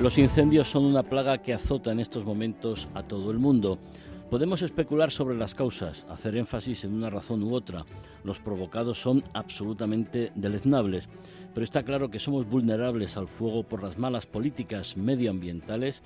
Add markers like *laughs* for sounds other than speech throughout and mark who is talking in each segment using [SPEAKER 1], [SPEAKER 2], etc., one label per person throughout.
[SPEAKER 1] Los incendios son una plaga que azota en estos momentos a todo el mundo. Podemos especular sobre las causas, hacer énfasis en una razón u otra. Los provocados son absolutamente deleznables, pero está claro que somos vulnerables al fuego por las malas políticas medioambientales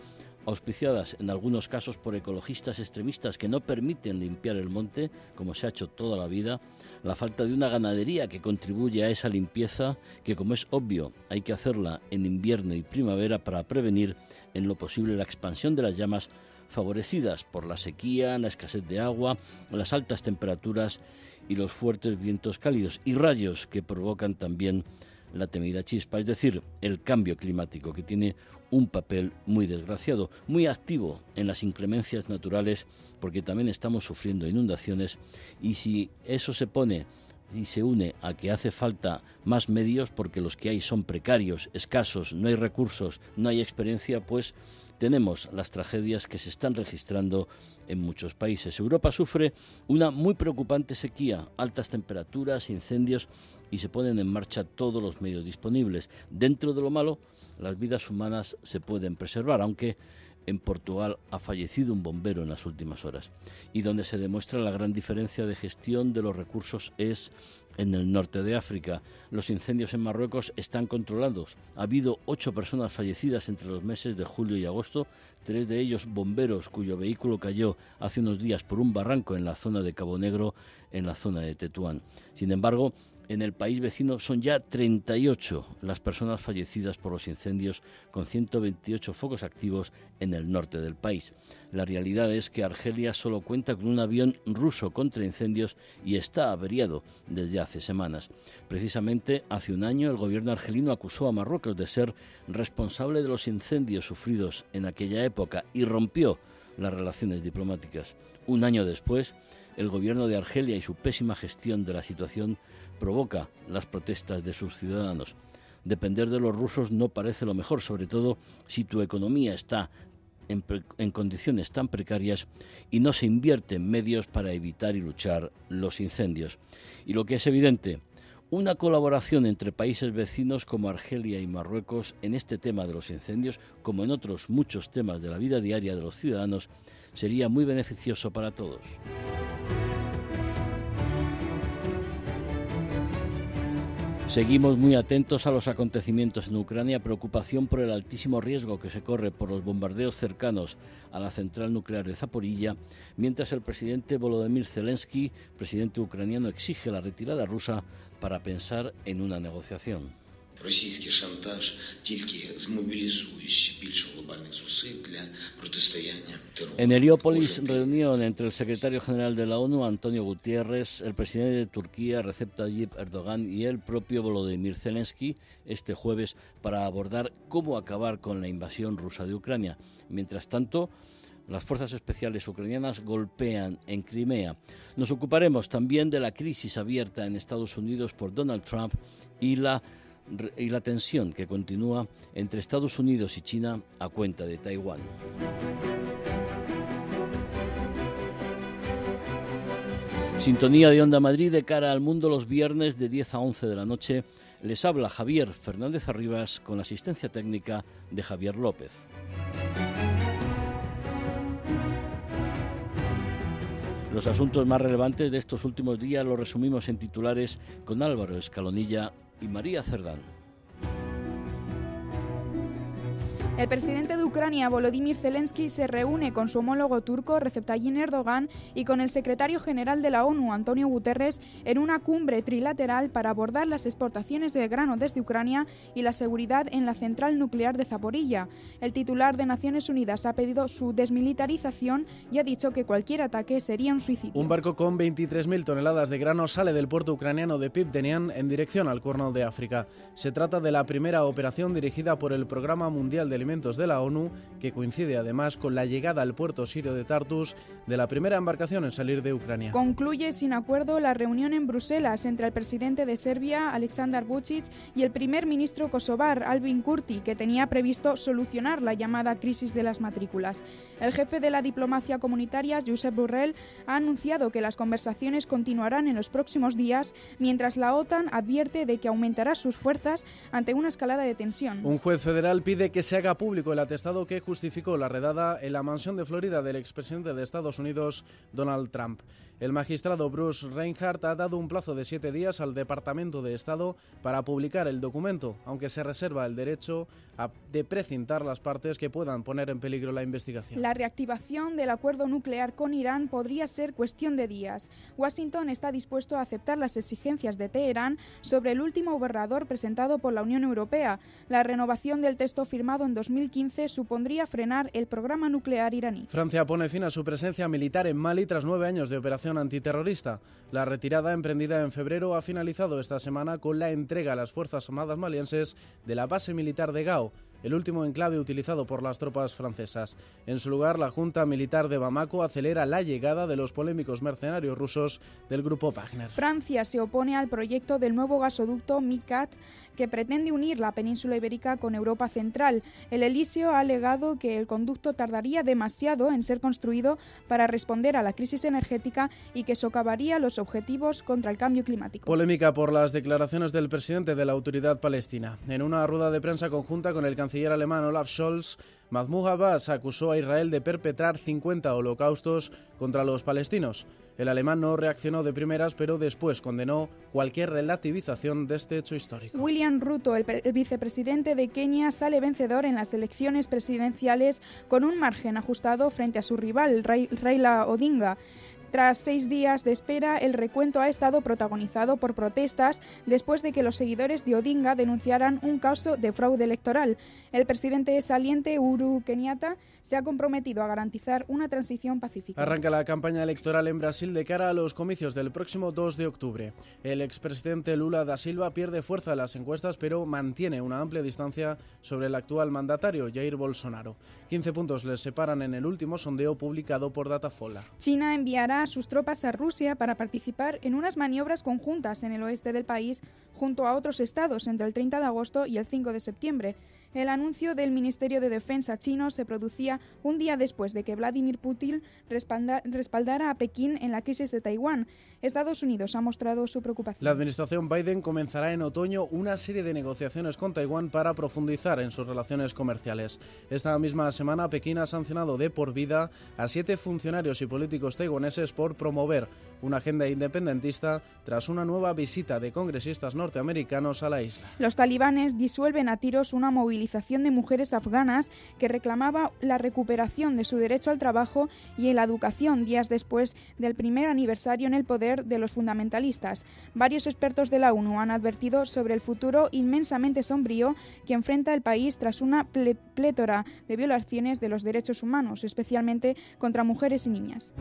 [SPEAKER 1] auspiciadas en algunos casos por ecologistas extremistas que no permiten limpiar el monte, como se ha hecho toda la vida, la falta de una ganadería que contribuye a esa limpieza, que como es obvio hay que hacerla en invierno y primavera para prevenir en lo posible la expansión de las llamas favorecidas por la sequía, la escasez de agua, las altas temperaturas y los fuertes vientos cálidos y rayos que provocan también la temida chispa, es decir, el cambio climático, que tiene un papel muy desgraciado, muy activo en las inclemencias naturales, porque también estamos sufriendo inundaciones, y si eso se pone y se une a que hace falta más medios, porque los que hay son precarios, escasos, no hay recursos, no hay experiencia, pues tenemos las tragedias que se están registrando en muchos países. Europa sufre una muy preocupante sequía, altas temperaturas, incendios y se ponen en marcha todos los medios disponibles. Dentro de lo malo, las vidas humanas se pueden preservar, aunque en Portugal ha fallecido un bombero en las últimas horas. Y donde se demuestra la gran diferencia de gestión de los recursos es en el norte de África. Los incendios en Marruecos están controlados. Ha habido ocho personas fallecidas entre los meses de julio y agosto, tres de ellos bomberos cuyo vehículo cayó hace unos días por un barranco en la zona de Cabo Negro, en la zona de Tetuán. Sin embargo, en el país vecino son ya 38 las personas fallecidas por los incendios, con 128 focos activos en el norte del país. La realidad es que Argelia solo cuenta con un avión ruso contra incendios y está averiado desde hace semanas. Precisamente hace un año el gobierno argelino acusó a Marruecos de ser responsable de los incendios sufridos en aquella época y rompió las relaciones diplomáticas. Un año después, el gobierno de Argelia y su pésima gestión de la situación provoca las protestas de sus ciudadanos. Depender de los rusos no parece lo mejor, sobre todo si tu economía está en, condiciones tan precarias y no se invierte en medios para evitar y luchar los incendios. Y lo que es evidente, una colaboración entre países vecinos como Argelia y Marruecos en este tema de los incendios, como en otros muchos temas de la vida diaria de los ciudadanos, sería muy beneficioso para todos. Seguimos muy atentos a los acontecimientos en Ucrania, preocupación por el altísimo riesgo que se corre por los bombardeos cercanos a la central nuclear de Zaporilla, mientras el presidente Volodymyr Zelensky, presidente ucraniano, exige la retirada rusa para pensar en una negociación. En Heliópolis, reunión entre el secretario general de la ONU, Antonio Gutiérrez, el presidente de Turquía, Recep Tayyip Erdogan, y el propio Volodymyr Zelensky este jueves para abordar cómo acabar con la invasión rusa de Ucrania. Mientras tanto, las fuerzas especiales ucranianas golpean en Crimea. Nos ocuparemos también de la crisis abierta en Estados Unidos por Donald Trump y la y la tensión que continúa entre Estados Unidos y China a cuenta de Taiwán. Sintonía de Onda Madrid de cara al mundo los viernes de 10 a 11 de la noche. Les habla Javier Fernández Arribas con la asistencia técnica de Javier López. Los asuntos más relevantes de estos últimos días los resumimos en titulares con Álvaro Escalonilla y María Cerdán.
[SPEAKER 2] El presidente de Ucrania, Volodymyr Zelensky, se reúne con su homólogo turco, Recep Tayyip Erdogan, y con el secretario general de la ONU, Antonio Guterres, en una cumbre trilateral para abordar las exportaciones de grano desde Ucrania y la seguridad en la central nuclear de Zaporilla. El titular de Naciones Unidas ha pedido su desmilitarización y ha dicho que cualquier ataque sería un suicidio.
[SPEAKER 3] Un barco con 23.000 toneladas de grano sale del puerto ucraniano de Pipdenian en dirección al Cuerno de África. Se trata de la primera operación dirigida por el Programa Mundial de Alimentos de la ONU, que coincide además con la llegada al puerto sirio de Tartus de la primera embarcación en salir de Ucrania.
[SPEAKER 2] Concluye sin acuerdo la reunión en Bruselas entre el presidente de Serbia, Aleksandar Vucic, y el primer ministro kosovar, Albin Kurti, que tenía previsto solucionar la llamada crisis de las matrículas. El jefe de la diplomacia comunitaria, Josep Borrell, ha anunciado que las conversaciones continuarán en los próximos días, mientras la OTAN advierte de que aumentará sus fuerzas ante una escalada de tensión.
[SPEAKER 3] Un juez federal pide que se haga público el atestado que justificó la redada en la mansión de Florida del expresidente de Estados Unidos, Donald Trump. El magistrado Bruce Reinhardt ha dado un plazo de siete días al Departamento de Estado para publicar el documento, aunque se reserva el derecho a, de precintar las partes que puedan poner en peligro la investigación.
[SPEAKER 2] La reactivación del acuerdo nuclear con Irán podría ser cuestión de días. Washington está dispuesto a aceptar las exigencias de Teherán sobre el último borrador presentado por la Unión Europea. La renovación del texto firmado en 2015 supondría frenar el programa nuclear iraní.
[SPEAKER 3] Francia pone fin a su presencia militar en Mali tras nueve años de operación antiterrorista. La retirada emprendida en febrero ha finalizado esta semana con la entrega a las Fuerzas Armadas malienses de la base militar de Gao el último enclave utilizado por las tropas francesas. En su lugar, la Junta Militar de Bamako acelera la llegada de los polémicos mercenarios rusos del grupo Wagner.
[SPEAKER 2] Francia se opone al proyecto del nuevo gasoducto MICAT que pretende unir la península ibérica con Europa Central. El Elíseo ha alegado que el conducto tardaría demasiado en ser construido para responder a la crisis energética y que socavaría los objetivos contra el cambio climático.
[SPEAKER 3] Polémica por las declaraciones del presidente de la Autoridad Palestina. En una rueda de prensa conjunta con el canciller alemán Olaf Scholz, Mahmoud Abbas acusó a Israel de perpetrar 50 holocaustos contra los palestinos. El alemán no reaccionó de primeras, pero después condenó cualquier relativización de este hecho histórico.
[SPEAKER 2] William Ruto, el, vicepresidente de Kenia, sale vencedor en las elecciones presidenciales con un margen ajustado frente a su rival, Raila Odinga. Tras seis días de espera, el recuento ha estado protagonizado por protestas después de que los seguidores de Odinga denunciaran un caso de fraude electoral. El presidente saliente, Uhuru Kenyatta, se ha comprometido a garantizar una transición pacífica.
[SPEAKER 3] Arranca la campaña electoral en Brasil de cara a los comicios del próximo 2 de octubre. El expresidente Lula da Silva pierde fuerza en las encuestas, pero mantiene una amplia distancia sobre el actual mandatario, Jair Bolsonaro. 15 puntos les separan en el último sondeo publicado por Datafola.
[SPEAKER 2] China enviará sus tropas a Rusia para participar en unas maniobras conjuntas en el oeste del país junto a otros estados entre el 30 de agosto y el 5 de septiembre. El anuncio del Ministerio de Defensa chino se producía un día después de que Vladimir Putin respaldara a Pekín en la crisis de Taiwán. Estados Unidos ha mostrado su preocupación.
[SPEAKER 3] La administración Biden comenzará en otoño una serie de negociaciones con Taiwán para profundizar en sus relaciones comerciales. Esta misma semana Pekín ha sancionado de por vida a siete funcionarios y políticos taiwaneses por promover una agenda independentista tras una nueva visita de congresistas norteamericanos a la isla.
[SPEAKER 2] Los talibanes disuelven a tiros una movilización de mujeres afganas que reclamaba la recuperación de su derecho al trabajo y la educación días después del primer aniversario en el poder de los fundamentalistas. Varios expertos de la ONU han advertido sobre el futuro inmensamente sombrío que enfrenta el país tras una plétora de violaciones de los derechos humanos, especialmente contra mujeres y niñas.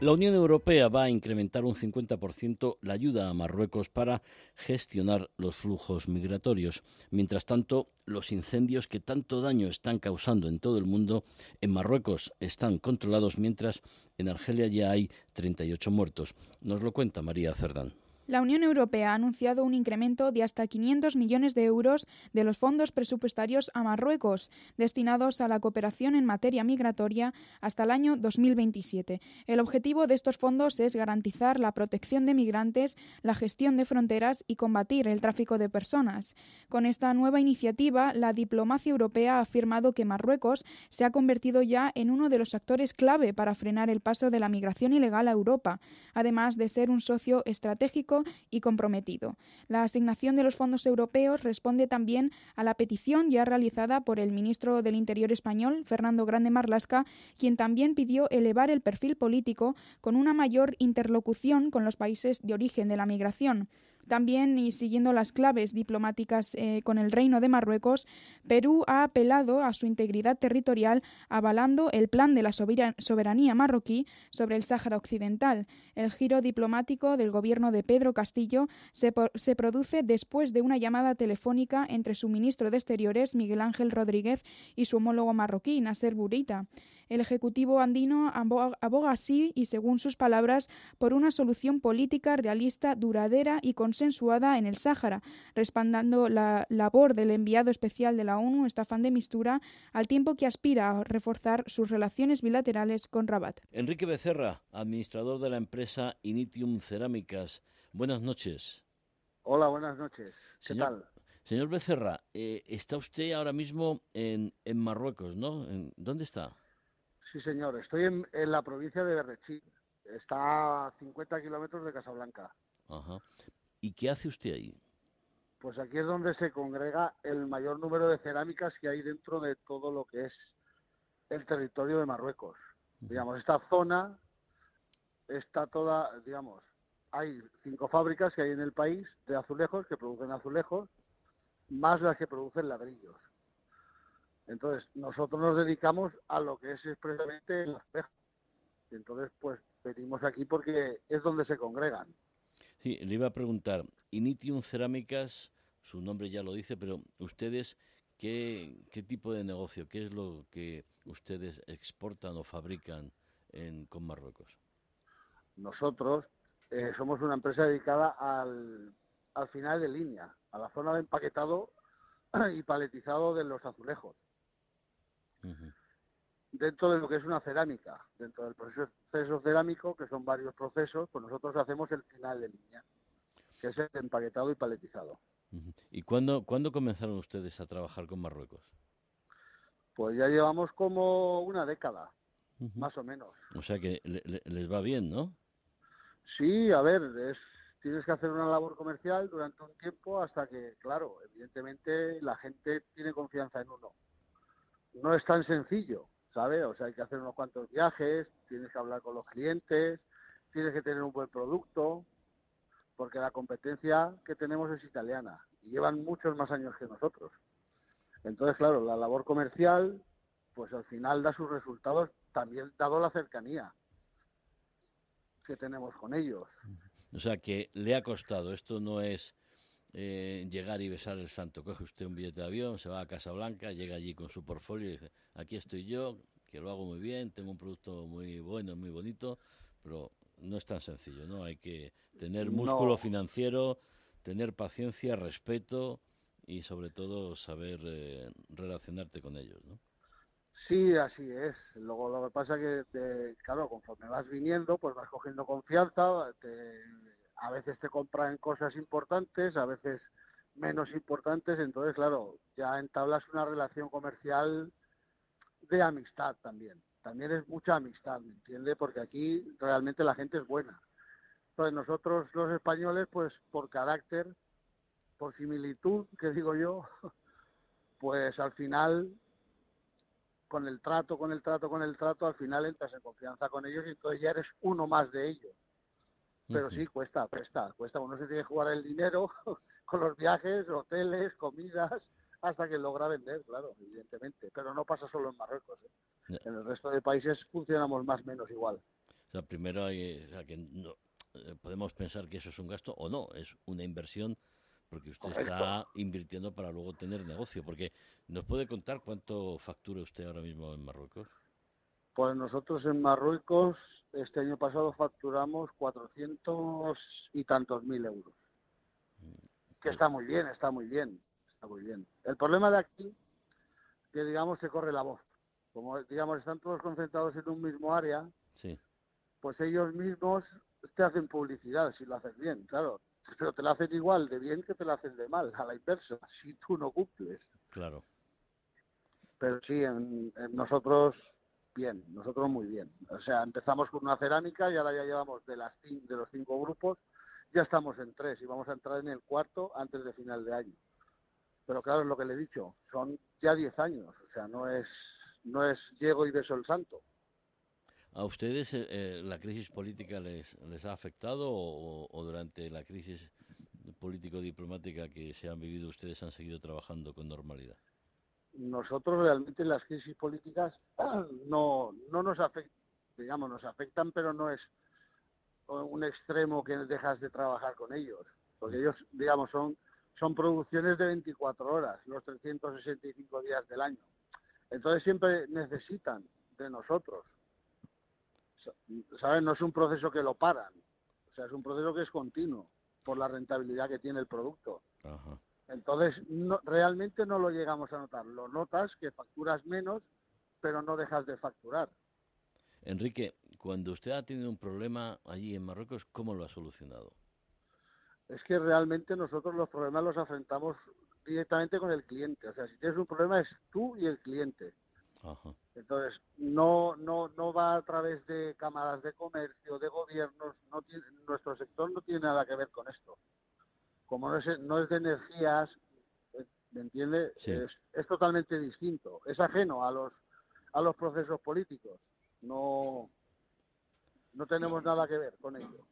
[SPEAKER 1] La Unión Europea va a incrementar un 50% la ayuda a Marruecos para gestionar los flujos migratorios. Mientras tanto, los incendios que tanto daño están causando en todo el mundo en Marruecos están controlados, mientras en Argelia ya hay 38 muertos. Nos lo cuenta María Cerdán.
[SPEAKER 2] La Unión Europea ha anunciado un incremento de hasta 500 millones de euros de los fondos presupuestarios a Marruecos, destinados a la cooperación en materia migratoria hasta el año 2027. El objetivo de estos fondos es garantizar la protección de migrantes, la gestión de fronteras y combatir el tráfico de personas. Con esta nueva iniciativa, la diplomacia europea ha afirmado que Marruecos se ha convertido ya en uno de los actores clave para frenar el paso de la migración ilegal a Europa, además de ser un socio estratégico y comprometido. La asignación de los fondos europeos responde también a la petición ya realizada por el ministro del Interior español, Fernando Grande Marlasca, quien también pidió elevar el perfil político con una mayor interlocución con los países de origen de la migración. También, y siguiendo las claves diplomáticas eh, con el Reino de Marruecos, Perú ha apelado a su integridad territorial avalando el plan de la soberanía marroquí sobre el Sáhara Occidental. El giro diplomático del gobierno de Pedro Castillo se, se produce después de una llamada telefónica entre su ministro de Exteriores, Miguel Ángel Rodríguez, y su homólogo marroquí, Nasser Burita. El Ejecutivo andino aboga así, y según sus palabras, por una solución política realista, duradera y consensuada en el Sáhara, respaldando la labor del enviado especial de la ONU, Estafán de Mistura, al tiempo que aspira a reforzar sus relaciones bilaterales con Rabat.
[SPEAKER 1] Enrique Becerra, administrador de la empresa Initium Cerámicas. Buenas noches.
[SPEAKER 4] Hola, buenas noches. ¿Qué
[SPEAKER 1] tal? Señor Becerra, eh, está usted ahora mismo en, en Marruecos, ¿no? ¿Dónde está?
[SPEAKER 4] Sí, señor. Estoy en, la provincia de Berrechí. Está a 50 kilómetros de Casablanca.
[SPEAKER 1] Ajá. ¿Y qué hace usted ahí?
[SPEAKER 4] Pues aquí es donde se congrega el mayor número de cerámicas que hay dentro de todo lo que es el territorio de Marruecos. Digamos, esta zona está toda, digamos, hay cinco fábricas que hay en el país de azulejos que producen azulejos, más las que producen ladrillos. Entonces, nosotros nos dedicamos a lo que es expresamente el espejo. Y entonces, pues venimos aquí porque es donde se congregan.
[SPEAKER 1] Sí, le iba a preguntar, Initium Cerámicas, su nombre ya lo dice, pero ustedes, ¿qué, qué tipo de negocio, qué es lo que ustedes exportan o fabrican en, con Marruecos?
[SPEAKER 4] Nosotros eh, somos una empresa dedicada al, al final de línea, a la zona de empaquetado *clears throat* y paletizado de los azulejos dentro de lo que es una cerámica, dentro del proceso cerámico, que son varios procesos, pues nosotros hacemos el final de línea, que es el empaquetado y paletizado.
[SPEAKER 1] ¿Y cuándo, cuándo comenzaron ustedes a trabajar con Marruecos?
[SPEAKER 4] Pues ya llevamos como una década, más o menos.
[SPEAKER 1] O sea que les va bien, ¿no?
[SPEAKER 4] Sí, a ver, es, tienes que hacer una labor comercial durante un tiempo hasta que, claro, evidentemente la gente tiene confianza en uno no es tan sencillo, ¿sabes? O sea, hay que hacer unos cuantos viajes, tienes que hablar con los clientes, tienes que tener un buen producto, porque la competencia que tenemos es italiana y llevan muchos más años que nosotros. Entonces, claro, la labor comercial, pues al final da sus resultados, también dado la cercanía que tenemos con ellos.
[SPEAKER 1] O sea, que le ha costado, esto no es eh, llegar y besar el santo. Coge usted un billete de avión, se va a Casa Blanca, llega allí con su portfolio y dice, aquí estoy yo, que lo hago muy bien, tengo un producto muy bueno, muy bonito, pero no es tan sencillo, ¿no? Hay que tener músculo financiero, tener paciencia, respeto y sobre todo saber eh, relacionarte con ellos, ¿no?
[SPEAKER 4] Sí, así es. Luego lo que pasa que, claro, conforme vas viniendo, pues vas cogiendo confianza, te a veces te compran cosas importantes, a veces menos importantes, entonces claro, ya entablas una relación comercial de amistad también. También es mucha amistad, ¿me entiende? Porque aquí realmente la gente es buena. Entonces nosotros los españoles, pues por carácter, por similitud, que digo yo, *laughs* pues al final con el trato, con el trato, con el trato, al final entras en confianza con ellos y entonces ya eres uno más de ellos pero sí cuesta, cuesta, cuesta. Uno se tiene que jugar el dinero *laughs* con los viajes, hoteles, comidas, hasta que logra vender, claro, evidentemente. Pero no pasa solo en Marruecos. ¿eh? En el resto de países funcionamos más o menos igual.
[SPEAKER 1] O sea, primero hay, que no, eh, podemos pensar que eso es un gasto o no, es una inversión porque usted está invirtiendo para luego tener negocio. Porque nos puede contar cuánto factura usted ahora mismo en Marruecos.
[SPEAKER 4] Pues nosotros en Marruecos este año pasado facturamos 400 y tantos mil euros. Que está muy bien, está muy bien, está muy bien. El problema de aquí, que digamos se corre la voz. Como digamos están todos concentrados en un mismo área, pues ellos mismos te hacen publicidad si lo haces bien, claro. Pero te la hacen igual de bien que te la hacen de mal, a la inversa, *laughs* si tú no cumples.
[SPEAKER 1] Claro.
[SPEAKER 4] Pero sí, en nosotros bien, nosotros muy bien. O sea, empezamos con una cerámica y ahora ya llevamos de, las, de los cinco grupos, ya estamos en tres y vamos a entrar en el cuarto antes de final de año. Pero claro, es lo que le he dicho, son ya diez años, o sea, no es, no es llego y beso el santo.
[SPEAKER 1] ¿A ustedes eh, eh, la crisis política les, les ha afectado o, o durante la crisis político-diplomática que se han vivido ustedes han seguido trabajando con normalidad?
[SPEAKER 4] Nosotros realmente las crisis políticas *clears throat* no, no nos afectan, digamos, nos afectan, pero no es un extremo que dejas de trabajar con ellos, porque ellos, digamos, son, son producciones de 24 horas, los 365 días del año. Entonces siempre necesitan de nosotros. ¿Saben? No es un proceso que lo paran, o sea, es un proceso que es continuo por la rentabilidad que tiene el producto. Entonces, no, realmente no lo llegamos a notar. Lo notas que facturas menos, pero no dejas de facturar.
[SPEAKER 1] Enrique, cuando usted ha tenido un problema allí en Marruecos, ¿cómo lo ha solucionado?
[SPEAKER 4] Es que realmente nosotros los problemas los afrontamos directamente con el cliente. O sea, si tienes un problema es tú y el cliente. Entonces, no, no, no va a través de cámaras de comercio, de gobiernos, no tiene, nuestro sector no tiene nada que ver con esto. Como no es, no es de energías, eh, ¿me entiende? Es, es, totalmente distinto, es ajeno a los, a los procesos políticos. No, no tenemos nada que ver con ello.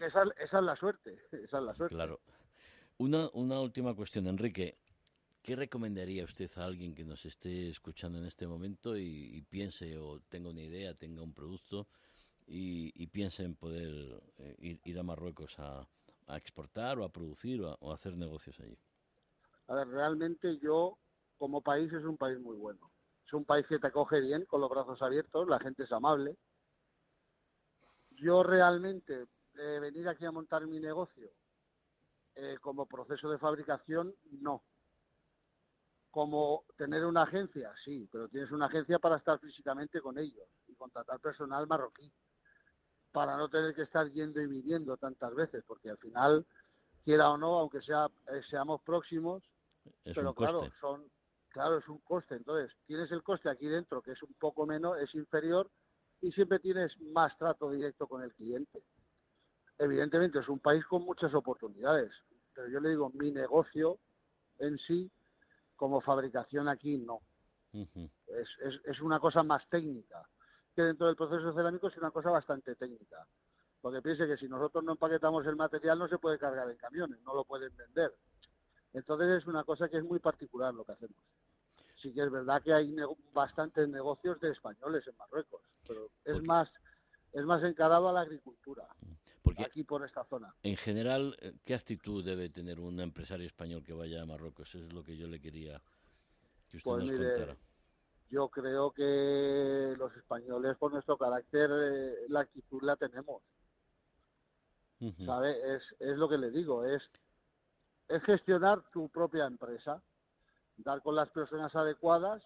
[SPEAKER 4] esa, esa, es la suerte, *laughs* esa es la suerte.
[SPEAKER 1] Claro. Una, una última cuestión, Enrique. ¿Qué recomendaría usted a alguien que nos esté escuchando en este momento y, piense o tenga una idea, tenga un producto y, piense en poder eh, ir, a Marruecos a, exportar o a producir o a, hacer negocios allí?
[SPEAKER 4] A ver, realmente yo como país es un país muy bueno. Es un país que te acoge bien, con los brazos abiertos, la gente es amable. Yo realmente eh, venir aquí a montar mi negocio eh, como proceso de fabricación, no como tener una agencia, sí, pero tienes una agencia para estar físicamente con ellos y contratar personal marroquí, para no tener que estar yendo y viniendo tantas veces, porque al final, quiera o no, aunque sea eh, seamos próximos, pero claro, son claro, es un coste. Entonces, tienes el coste aquí dentro, que es un poco menos, es inferior, y siempre tienes más trato directo con el cliente. Evidentemente, es un país con muchas oportunidades, pero yo le digo, mi negocio en sí como fabricación aquí no. es, es, es, una cosa más técnica, que dentro del proceso cerámico es una cosa bastante técnica. Porque piense que si nosotros no empaquetamos el material no se puede cargar en camiones, no lo pueden vender. Entonces es una cosa que es muy particular lo que hacemos. Sí que es verdad que hay bastantes negocios de españoles en Marruecos, pero es más es más encarado a la agricultura. Porque aquí por esta zona.
[SPEAKER 1] En general, eh, ¿qué actitud debe tener un empresario español que vaya a Marruecos? Eso es lo que yo le quería que usted pues nos contara.
[SPEAKER 4] Yo creo que los españoles, por nuestro carácter, eh, la actitud la tenemos. ¿Sabe? Es, es lo que le digo, es, es gestionar tu propia empresa, dar con las personas adecuadas,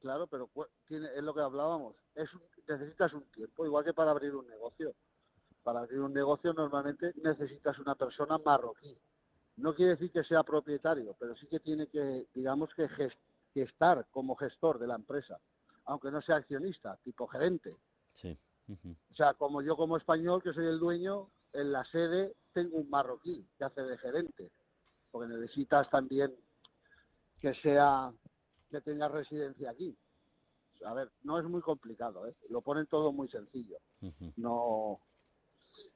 [SPEAKER 4] claro, pero tiene, es lo que hablábamos, es necesitas un tiempo, igual que para abrir un negocio para abrir un negocio normalmente necesitas una persona marroquí. No quiere decir que sea propietario, pero sí que tiene que, digamos, que, estar como gestor de la empresa, aunque no sea accionista, tipo gerente.
[SPEAKER 1] Sí.
[SPEAKER 4] O sea, como yo como español, que soy el dueño, en la sede tengo un marroquí que hace de gerente, porque necesitas también que sea que tenga residencia aquí. A ver, no es muy complicado, ¿eh? lo ponen todo muy sencillo. No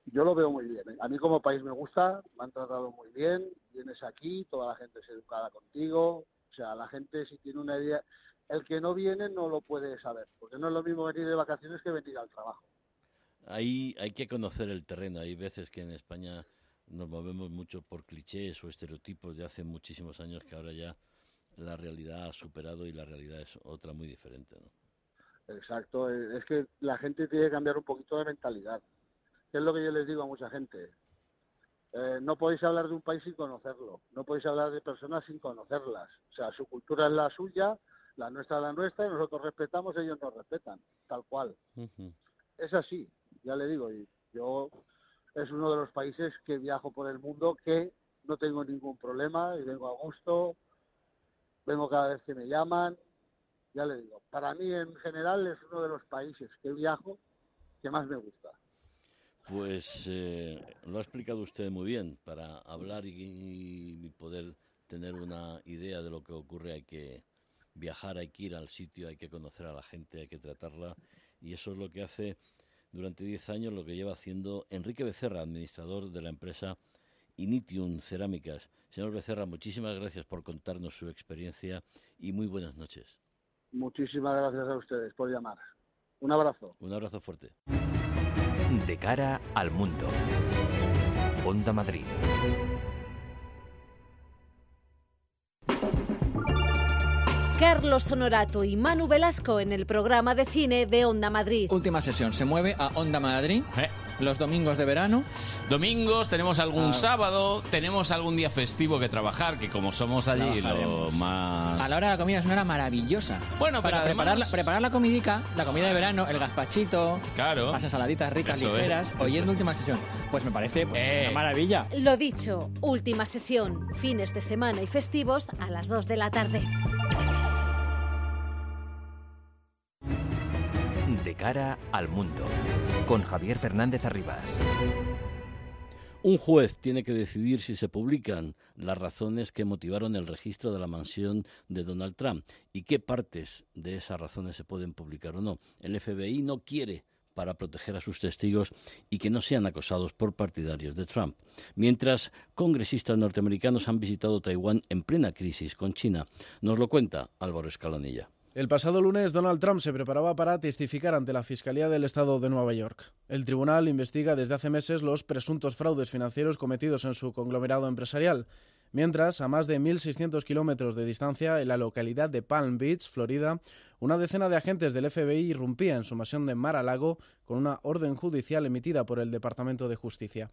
[SPEAKER 4] yo lo veo muy bien. ¿eh? A mí como país me gusta, me han tratado muy bien, vienes aquí, toda la gente es educada contigo, o sea, la gente si tiene una idea, el que no viene no lo puede saber, porque no es lo mismo venir de vacaciones que venir al trabajo.
[SPEAKER 1] Ahí hay que conocer el terreno, hay veces que en España nos movemos mucho por clichés o estereotipos de hace muchísimos años que ahora ya la realidad ha superado y la realidad es otra muy diferente, ¿no?
[SPEAKER 4] Exacto, es que la gente tiene que cambiar un poquito de mentalidad es lo que yo les digo a mucha gente. Eh, no podéis hablar de un país sin conocerlo, no podéis hablar de personas sin conocerlas. O sea, su cultura es la suya, la nuestra es la nuestra, y nosotros respetamos, ellos nos respetan, tal cual. Es así, ya le digo, y yo es uno de los países que viajo por el mundo que no tengo ningún problema y vengo a gusto, vengo cada vez que me llaman, ya le digo, para mí en general es uno de los países que viajo que más me gusta.
[SPEAKER 1] Pues eh, lo ha explicado usted muy bien. Para hablar y, poder tener una idea de lo que ocurre hay que viajar, hay que ir al sitio, hay que conocer a la gente, hay que tratarla. Y eso es lo que hace durante 10 años, lo que lleva haciendo Enrique Becerra, administrador de la empresa Initium Cerámicas. Señor Becerra, muchísimas gracias por contarnos su experiencia y muy buenas noches.
[SPEAKER 4] Muchísimas gracias a ustedes por llamar. Un abrazo.
[SPEAKER 1] Un abrazo fuerte.
[SPEAKER 5] De cara al mundo. Onda Madrid.
[SPEAKER 6] Carlos Honorato y Manu Velasco en el programa de cine de Onda Madrid.
[SPEAKER 7] Última sesión, se mueve a Onda Madrid. Eh. Los domingos de verano.
[SPEAKER 8] Domingos, tenemos algún ah. sábado, tenemos algún día festivo que trabajar, que como somos allí lo más...
[SPEAKER 7] A la hora de la comida es una hora maravillosa.
[SPEAKER 8] Bueno,
[SPEAKER 7] Para preparar, la, preparar la comidica, la comida de verano, el gazpachito,
[SPEAKER 8] claro.
[SPEAKER 7] las ensaladitas ricas, ligeras, oyendo última sesión. Pues me parece pues, una eh. maravilla.
[SPEAKER 6] Lo dicho, última sesión, fines de semana y festivos a las 2 de la tarde.
[SPEAKER 5] De cara al mundo, con Javier Fernández Arribas.
[SPEAKER 1] Un juez tiene que decidir si se publican las razones que motivaron el registro de la mansión de Donald Trump y qué partes de esas razones se pueden publicar o no. El FBI no quiere para proteger a sus testigos y que no sean acosados por partidarios de Trump. Mientras congresistas norteamericanos han visitado Taiwán en plena crisis con China, nos lo cuenta Álvaro Escalonilla.
[SPEAKER 3] El pasado lunes, Donald Trump se preparaba para testificar ante la Fiscalía del Estado de Nueva York. El tribunal investiga desde hace meses los presuntos fraudes financieros cometidos en su conglomerado empresarial, mientras, a más de 1.600 kilómetros de distancia, en la localidad de Palm Beach, Florida, una decena de agentes del FBI irrumpía en su mansión de Mar-a-Lago con una orden judicial emitida por el Departamento de Justicia.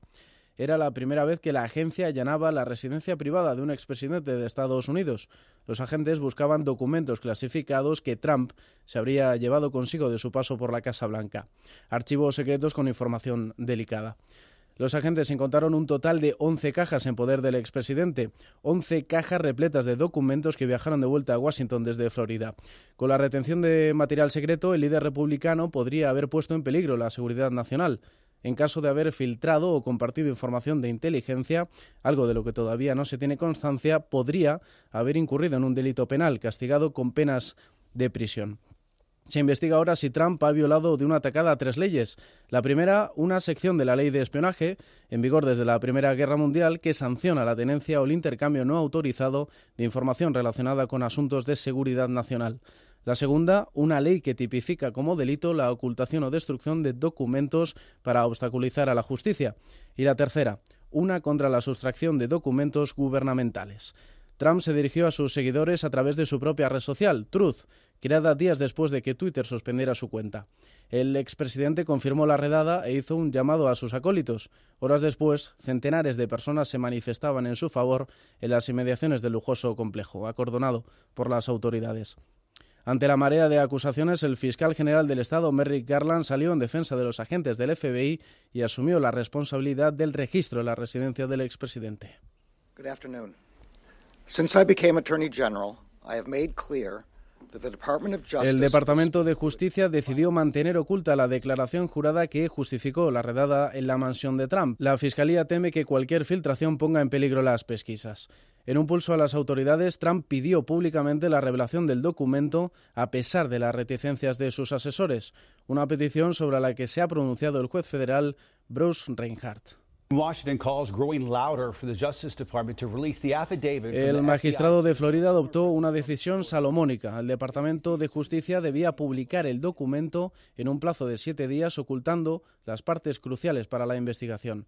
[SPEAKER 3] Era la primera vez que la agencia allanaba la residencia privada de un expresidente de Estados Unidos. Los agentes buscaban documentos clasificados que Trump se habría llevado consigo de su paso por la Casa Blanca. Archivos secretos con información delicada. Los agentes encontraron un total de 11 cajas en poder del expresidente, 11 cajas repletas de documentos que viajaron de vuelta a Washington desde Florida. Con la retención de material secreto, el líder republicano podría haber puesto en peligro la seguridad nacional en caso de haber filtrado o compartido información de inteligencia, algo de lo que todavía no se tiene constancia, podría haber incurrido en un delito penal castigado con penas de prisión. Se investiga ahora si Trump ha violado de una atacada a tres leyes. La primera, una sección de la ley de espionaje, en vigor desde la Primera Guerra Mundial, que sanciona la tenencia o el intercambio no autorizado de información relacionada con asuntos de seguridad nacional. La segunda, una ley que tipifica como delito la ocultación o destrucción de documentos para obstaculizar a la justicia. Y la tercera, una contra la sustracción de documentos gubernamentales. Trump se dirigió a sus seguidores a través de su propia red social, Truth, creada días después de que Twitter suspendiera su cuenta. El expresidente confirmó la redada e hizo un llamado a sus acólitos. Horas después, centenares de personas se manifestaban en su favor en las inmediaciones del lujoso complejo, acordonado por las autoridades. Ante la marea de acusaciones, el fiscal general del Estado, Merrick Garland, salió en defensa de los agentes del FBI y asumió la responsabilidad del registro de la residencia del expresidente. Good afternoon. Since I became Attorney General, I have made clear el Departamento de Justicia decidió mantener oculta la declaración jurada que justificó la redada en la mansión de Trump. La Fiscalía teme que cualquier filtración ponga en peligro las pesquisas. En un pulso a las autoridades, Trump pidió públicamente la revelación del documento a pesar de las reticencias de sus asesores, una petición sobre la que se ha pronunciado el juez federal Bruce Reinhardt. El magistrado de Florida adoptó una decisión salomónica. El Departamento de Justicia debía publicar el documento en un plazo de siete días, ocultando las partes cruciales para la investigación.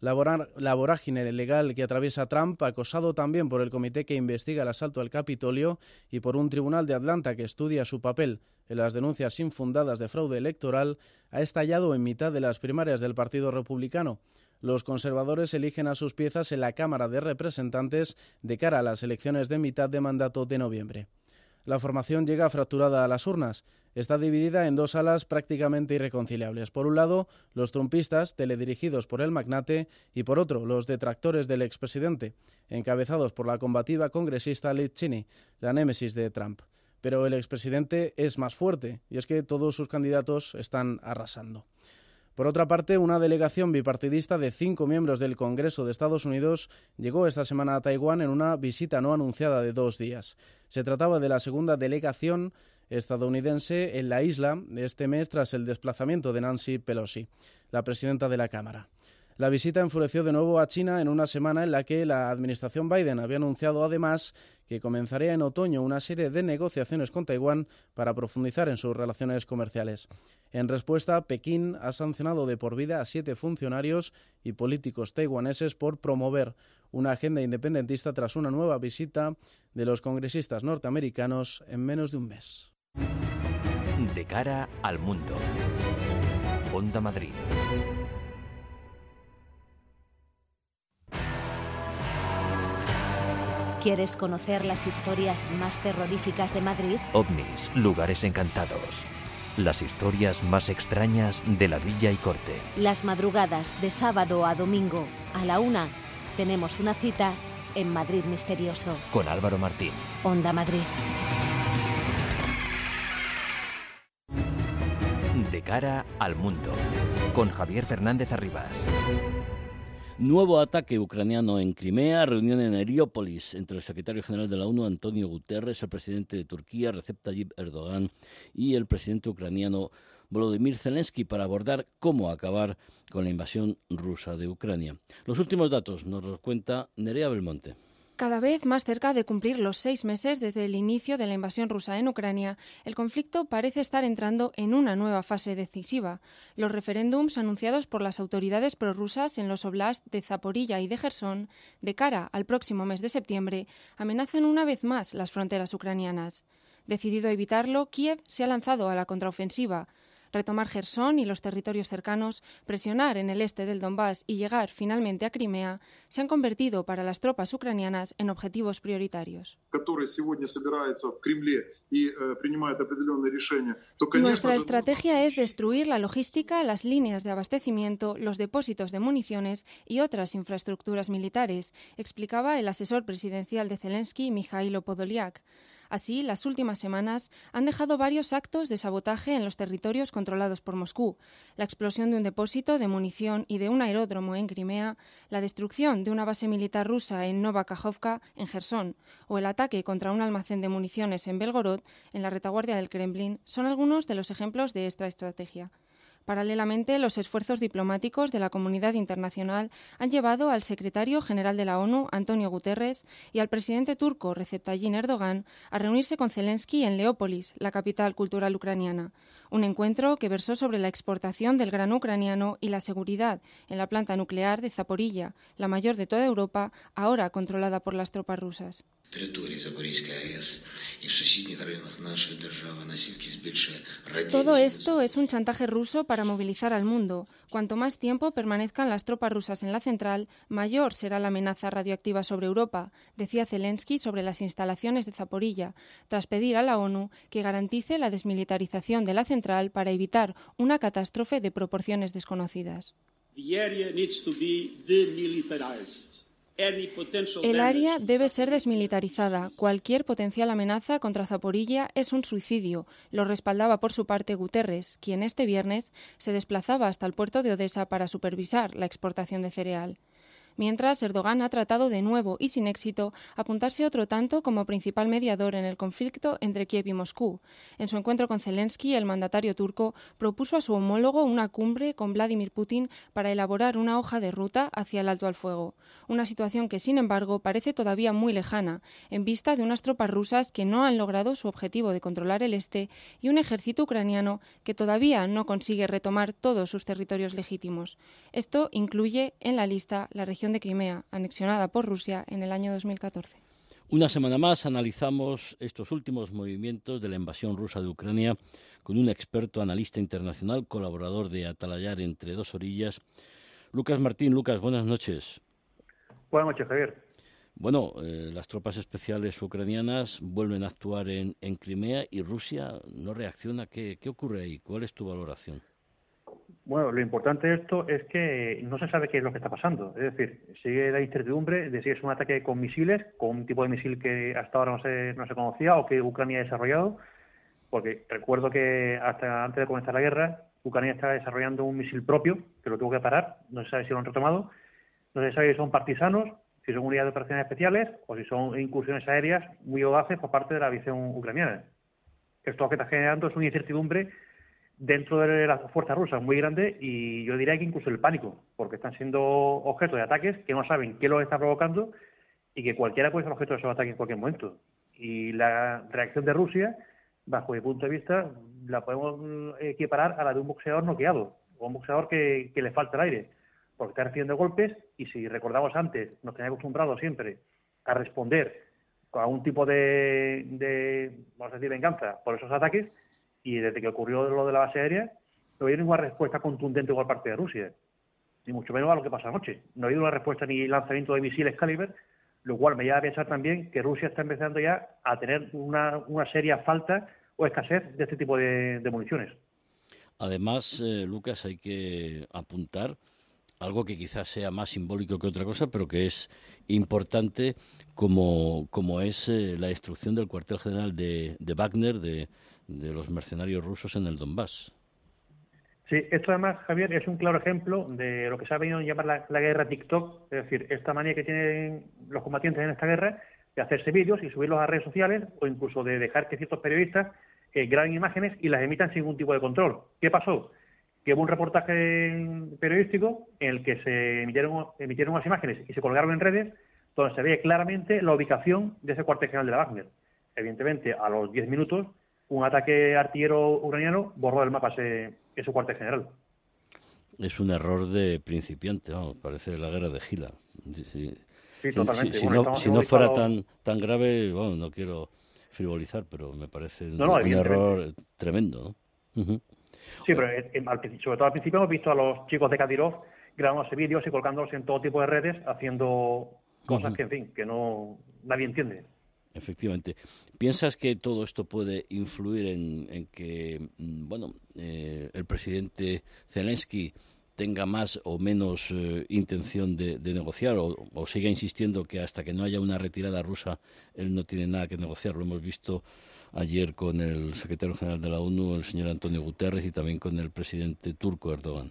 [SPEAKER 3] La, vorágine legal que atraviesa Trump, acosado también por el comité que investiga el asalto al Capitolio y por un tribunal de Atlanta que estudia su papel en las denuncias infundadas de fraude electoral, ha estallado en mitad de las primarias del Partido Republicano. Los conservadores eligen a sus piezas en la Cámara de Representantes de cara a las elecciones de mitad de mandato de noviembre. La formación llega fracturada a las urnas. Está dividida en dos alas prácticamente irreconciliables. Por un lado, los trumpistas, teledirigidos por el magnate, y por otro, los detractores del expresidente, encabezados por la combativa congresista Liz Cheney, la némesis de Trump. Pero el expresidente es más fuerte, y es que todos sus candidatos están arrasando. Por otra parte, una delegación bipartidista de cinco miembros del Congreso de Estados Unidos llegó esta semana a Taiwán en una visita no anunciada de dos días. Se trataba de la segunda delegación estadounidense en la isla este mes tras el desplazamiento de Nancy Pelosi, la presidenta de la Cámara. La visita enfureció de nuevo a China en una semana en la que la administración Biden había anunciado además que comenzaría en otoño una serie de negociaciones con Taiwán para profundizar en sus relaciones comerciales. En respuesta, Pekín ha sancionado de por vida a siete funcionarios y políticos taiwaneses por promover una agenda independentista tras una nueva visita de los congresistas norteamericanos en menos de un mes.
[SPEAKER 5] De cara al mundo. Onda Madrid.
[SPEAKER 6] ¿Quieres conocer las historias más terroríficas de Madrid?
[SPEAKER 5] OVNIS, lugares encantados. Las historias más extrañas de la villa y corte.
[SPEAKER 6] Las madrugadas de sábado a domingo a la una tenemos una cita en Madrid Misterioso.
[SPEAKER 5] Con Álvaro Martín.
[SPEAKER 6] Onda Madrid.
[SPEAKER 5] De cara al mundo. Con Javier Fernández Arribas.
[SPEAKER 1] Nuevo ataque ucraniano en Crimea, reunión en Heliópolis entre el secretario general de la ONU, Antonio Guterres, el presidente de Turquía, Recep Tayyip Erdogan, y el presidente ucraniano Volodymyr Zelensky para abordar cómo acabar con la invasión rusa de Ucrania. Los últimos datos nos los cuenta Nerea Belmonte.
[SPEAKER 9] Cada vez más cerca de cumplir los seis meses desde el inicio de la invasión rusa en Ucrania, el conflicto parece estar entrando en una nueva fase decisiva. Los referéndums anunciados por las autoridades prorrusas en los oblasts de Zaporilla y de Gerson, de cara al próximo mes de septiembre, amenazan una vez más las fronteras ucranianas. Decidido a evitarlo, Kiev se ha lanzado a la contraofensiva, retomar Gerson y los territorios cercanos, presionar en el este del Donbass y llegar finalmente a Crimea, se han convertido para las tropas ucranianas en objetivos prioritarios. Nuestra estrategia es destruir la logística, las líneas de abastecimiento, los depósitos de municiones y otras infraestructuras militares, explicaba el asesor presidencial de Zelensky, Mikhailo Podolyak. Así, las últimas semanas han dejado varios actos de sabotaje en los territorios controlados por Moscú, la explosión de un depósito de munición y de un aeródromo en Crimea, la destrucción de una base militar rusa en Nova Kakhovka, en Gerson, o el ataque contra un almacén de municiones en Belgorod, en la retaguardia del Kremlin, son algunos de los ejemplos de esta estrategia. Paralelamente, los esfuerzos diplomáticos de la comunidad internacional han llevado al secretario general de la ONU, Antonio Guterres, y al presidente turco, Recep Tayyip Erdogan, a reunirse con Zelensky en Leópolis, la capital cultural ucraniana. Un encuentro que versó sobre la exportación del grano ucraniano y la seguridad en la planta nuclear de Zaporilla, la mayor de toda Europa, ahora controlada por las tropas rusas. Todo esto es un chantaje ruso para movilizar al mundo. Cuanto más tiempo permanezcan las tropas rusas en la central, mayor será la amenaza radioactiva sobre Europa, decía Zelensky sobre las instalaciones de Zaporilla, tras pedir a la ONU que garantice la desmilitarización de la central para evitar una catástrofe de proporciones desconocidas. El área debe ser desmilitarizada. Cualquier potencial amenaza contra Zaporilla es un suicidio. Lo respaldaba por su parte Guterres, quien este viernes se desplazaba hasta el puerto de Odessa para supervisar la exportación de cereal mientras Erdogan ha tratado de nuevo y sin éxito apuntarse otro tanto como principal mediador en el conflicto entre Kiev y Moscú. En su encuentro con Zelensky, el mandatario turco propuso a su homólogo una cumbre con Vladimir Putin para elaborar una hoja de ruta hacia el alto al fuego, una situación que, sin embargo, parece todavía muy lejana, en vista de unas tropas rusas que no han logrado su objetivo de controlar el este y un ejército ucraniano que todavía no consigue retomar todos sus territorios legítimos. Esto incluye en la lista la región de Crimea, anexionada por Rusia en el año 2014.
[SPEAKER 1] Una semana más analizamos estos últimos movimientos de la invasión rusa de Ucrania con un experto analista internacional, colaborador de Atalayar entre dos orillas. Lucas Martín, Lucas, buenas noches.
[SPEAKER 10] Buenas noches, Javier.
[SPEAKER 1] Bueno, eh, las tropas especiales ucranianas vuelven a actuar en, en Crimea y Rusia no reacciona. ¿Qué, ¿Qué ocurre ahí? ¿Cuál es tu valoración?
[SPEAKER 10] Bueno, lo importante de esto es que no se sabe qué es lo que está pasando. Es decir, sigue la incertidumbre de si es un ataque con misiles, con un tipo de misil que hasta ahora no se, no se conocía o que Ucrania ha desarrollado. Porque recuerdo que hasta antes de comenzar la guerra, Ucrania está desarrollando un misil propio que lo tuvo que parar, no se sabe si lo han retomado, no se sabe si son partisanos, si son unidades de operaciones especiales o si son incursiones aéreas muy audaces por parte de la aviación ucraniana. Esto lo que está generando es una incertidumbre dentro de las fuerzas rusas muy grande y yo diría que incluso el pánico, porque están siendo objeto de ataques que no saben qué los está provocando y que cualquiera puede ser objeto de esos ataques en cualquier momento. Y la reacción de Rusia, bajo mi punto de vista, la podemos equiparar a la de un boxeador noqueado, o un boxeador que, le falta el aire, porque está recibiendo golpes y si recordamos antes, nos tenía acostumbrado siempre a responder con algún tipo de, de, vamos a decir, venganza por esos ataques, y desde que ocurrió lo de la base aérea, no ha habido ninguna respuesta contundente por parte de Rusia, ni mucho menos a lo que pasa anoche. No ha habido una respuesta ni lanzamiento de misiles Caliber, lo cual me lleva a pensar también que Rusia está empezando ya a tener una, seria falta o escasez de este tipo de, municiones.
[SPEAKER 1] Además, eh, Lucas, hay que apuntar algo que quizás sea más simbólico que otra cosa, pero que es importante, como, como es eh, la destrucción del cuartel general de, de Wagner, de, de los mercenarios rusos en el Donbass.
[SPEAKER 10] Sí, esto además, Javier, es un claro ejemplo de lo que se ha venido a llamar la, guerra TikTok, es decir, esta manía que tienen los combatientes en esta guerra de hacerse vídeos y subirlos a redes sociales o incluso de dejar que ciertos periodistas eh, graben imágenes y las emitan sin ningún tipo de control. ¿Qué pasó? Que hubo un reportaje periodístico en el que se emitieron, emitieron unas imágenes y se colgaron en redes donde se veía claramente la ubicación de ese cuartel general de la Wagner. Evidentemente, a los 10 minutos un ataque artillero ucraniano borró del mapa ese, ese cuartel general.
[SPEAKER 1] Es un error de principiante, vamos, parece la guerra de Gila.
[SPEAKER 10] Sí, totalmente.
[SPEAKER 1] Si, no, fuera tan, tan grave, bueno, no quiero frivolizar, pero me parece un, error tremendo.
[SPEAKER 10] Sí, pero eh, sobre todo al principio hemos visto a los chicos de Kadyrov grabándose vídeos y colgándolos en todo tipo de redes haciendo cosas que, en fin, que no nadie entiende.
[SPEAKER 1] Efectivamente. ¿Piensas que todo esto puede influir en, que, mm, bueno, eh, el presidente Zelensky tenga más o menos eh, intención de, negociar o, siga insistiendo que hasta que no haya una retirada rusa él no tiene nada que negociar? Lo hemos visto ayer con el secretario general de la ONU, el señor Antonio Guterres, y también con el presidente turco Erdogan.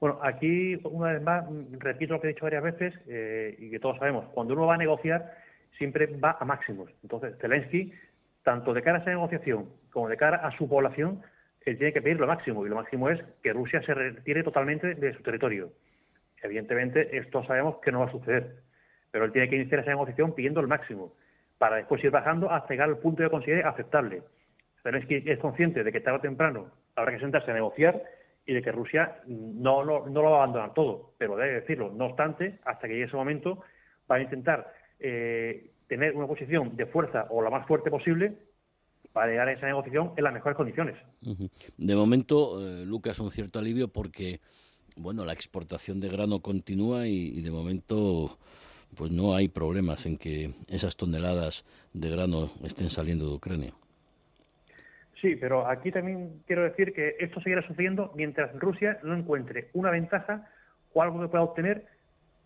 [SPEAKER 10] Bueno, aquí, una vez más, repito lo que he dicho varias veces eh, y que todos sabemos, cuando uno va a negociar, siempre va a máximos. Entonces, Zelensky, tanto de cara a esa negociación como de cara a su población, él tiene que pedir lo máximo, y lo máximo es que Rusia se retire totalmente de su territorio. Evidentemente, esto sabemos que no va a suceder, pero él tiene que iniciar esa negociación pidiendo el máximo, para después ir bajando hasta llegar al punto que considere aceptable. Zelensky es consciente de que tarde o temprano habrá que sentarse a negociar y de que Rusia no, no, no lo va a abandonar todo, pero debe decirlo. No obstante, hasta que llegue ese momento, va a intentar eh, tener una posición de fuerza o la más fuerte posible para llegar a esa negociación en las mejores condiciones.
[SPEAKER 1] De momento, eh, Lucas, un cierto alivio porque, bueno, la exportación de grano continúa y, de momento pues no hay problemas en que esas toneladas de grano estén saliendo de Ucrania.
[SPEAKER 10] Sí, pero aquí también quiero decir que esto seguirá sucediendo mientras Rusia no encuentre una ventaja o algo que pueda obtener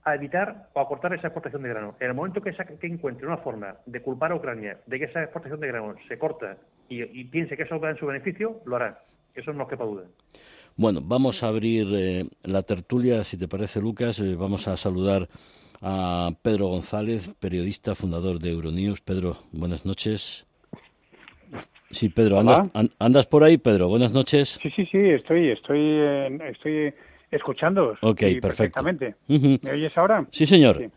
[SPEAKER 10] a evitar o a cortar esa exportación de grano. En el momento que, que encuentre una forma de culpar a Ucrania de que esa exportación de grano se corta y, piense que eso va en su beneficio, lo hará. Eso no nos quepa duda.
[SPEAKER 1] Bueno, vamos a abrir eh, la tertulia, si te parece, Lucas. Eh, vamos a saludar a Pedro González, periodista, fundador de Euronews. Pedro, buenas noches. Sí, Pedro, andas, andas por ahí, Pedro. Buenas noches.
[SPEAKER 11] Sí, sí, sí, estoy, estoy, estoy escuchando.
[SPEAKER 1] Ok, perfectamente.
[SPEAKER 11] ¿Me oyes ahora?
[SPEAKER 1] Sí, señor.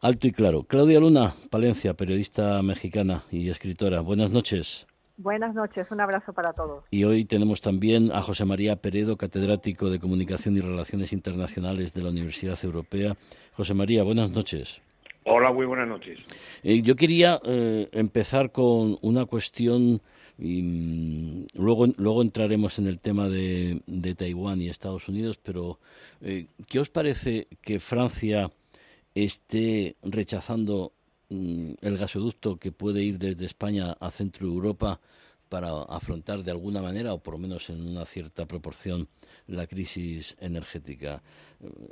[SPEAKER 1] Alto y claro. Claudia Luna, Palencia, periodista mexicana y escritora. Buenas noches.
[SPEAKER 12] Buenas noches, un abrazo para todos.
[SPEAKER 1] Y hoy tenemos también a José María Peredo, catedrático de Comunicación y Relaciones Internacionales de la Universidad Europea. José María, buenas noches.
[SPEAKER 13] Hola, muy buenas noches.
[SPEAKER 1] Eh, yo quería eh, empezar con una cuestión y mm, luego, luego entraremos en el tema de, Taiwán y Estados Unidos, pero eh, ¿qué os parece que Francia esté rechazando mm, el gasoducto que puede ir desde España a Centro Europa para afrontar de alguna manera, o por lo menos en una cierta proporción, la crisis energética.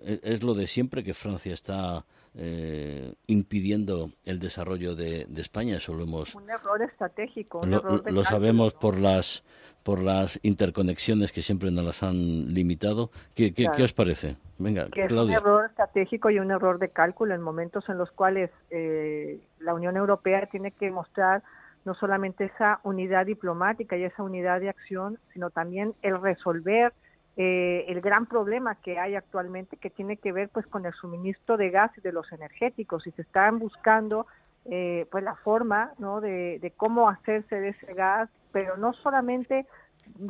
[SPEAKER 1] Eh, es lo de siempre que Francia está eh, impidiendo el desarrollo de, España. Eso lo hemos.
[SPEAKER 12] Un error estratégico.
[SPEAKER 1] lo, sabemos por las por las interconexiones que siempre nos las han limitado. ¿Qué, qué, os parece? Venga,
[SPEAKER 12] que
[SPEAKER 1] Es un
[SPEAKER 12] error estratégico y un error de cálculo en momentos en los cuales eh, la Unión Europea tiene que mostrar no solamente esa unidad diplomática y esa unidad de acción, sino también el resolver eh, el gran problema que hay actualmente que tiene que ver pues con el suministro de gas y de los energéticos y se están buscando eh, pues la forma ¿no? de, de cómo hacerse de ese gas pero no solamente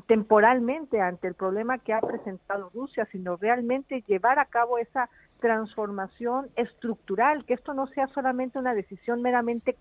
[SPEAKER 12] temporalmente ante el problema que ha presentado Rusia sino realmente llevar a cabo esa transformación estructural que esto no sea solamente una decisión meramente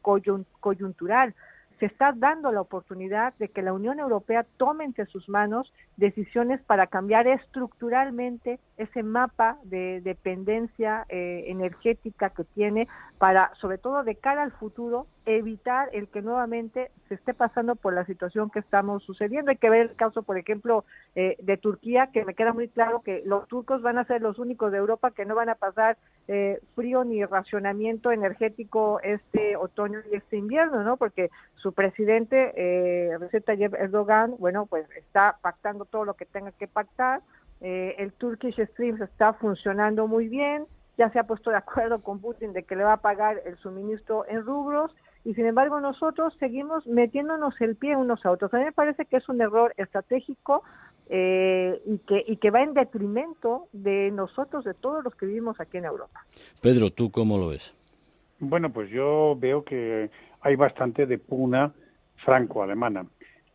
[SPEAKER 12] coyuntural se está dando la oportunidad de que la Unión Europea tome entre sus manos decisiones para cambiar estructuralmente ese mapa de dependencia eh, energética que tiene para, sobre todo de cara al futuro, evitar el que nuevamente se esté pasando por la situación que estamos sucediendo. Hay que ver el caso, por ejemplo, eh, de Turquía, que me queda muy claro que los turcos van a ser los únicos de Europa que no van a pasar eh, frío ni racionamiento energético este otoño y este invierno, ¿no? Porque su presidente, eh, Recep Tayyip Erdogan, bueno, pues está pactando todo lo que tenga que pactar. Eh, el Turkish Stream está funcionando muy bien, ya se ha puesto de acuerdo con Putin de que le va a pagar el suministro en rubros y sin embargo nosotros seguimos metiéndonos el pie unos a otros. A mí me parece que es un error estratégico eh, y, que, y que va en detrimento de nosotros, de todos los que vivimos aquí en Europa.
[SPEAKER 1] Pedro, ¿tú cómo lo ves?
[SPEAKER 11] Bueno, pues yo veo que hay bastante de pugna franco-alemana.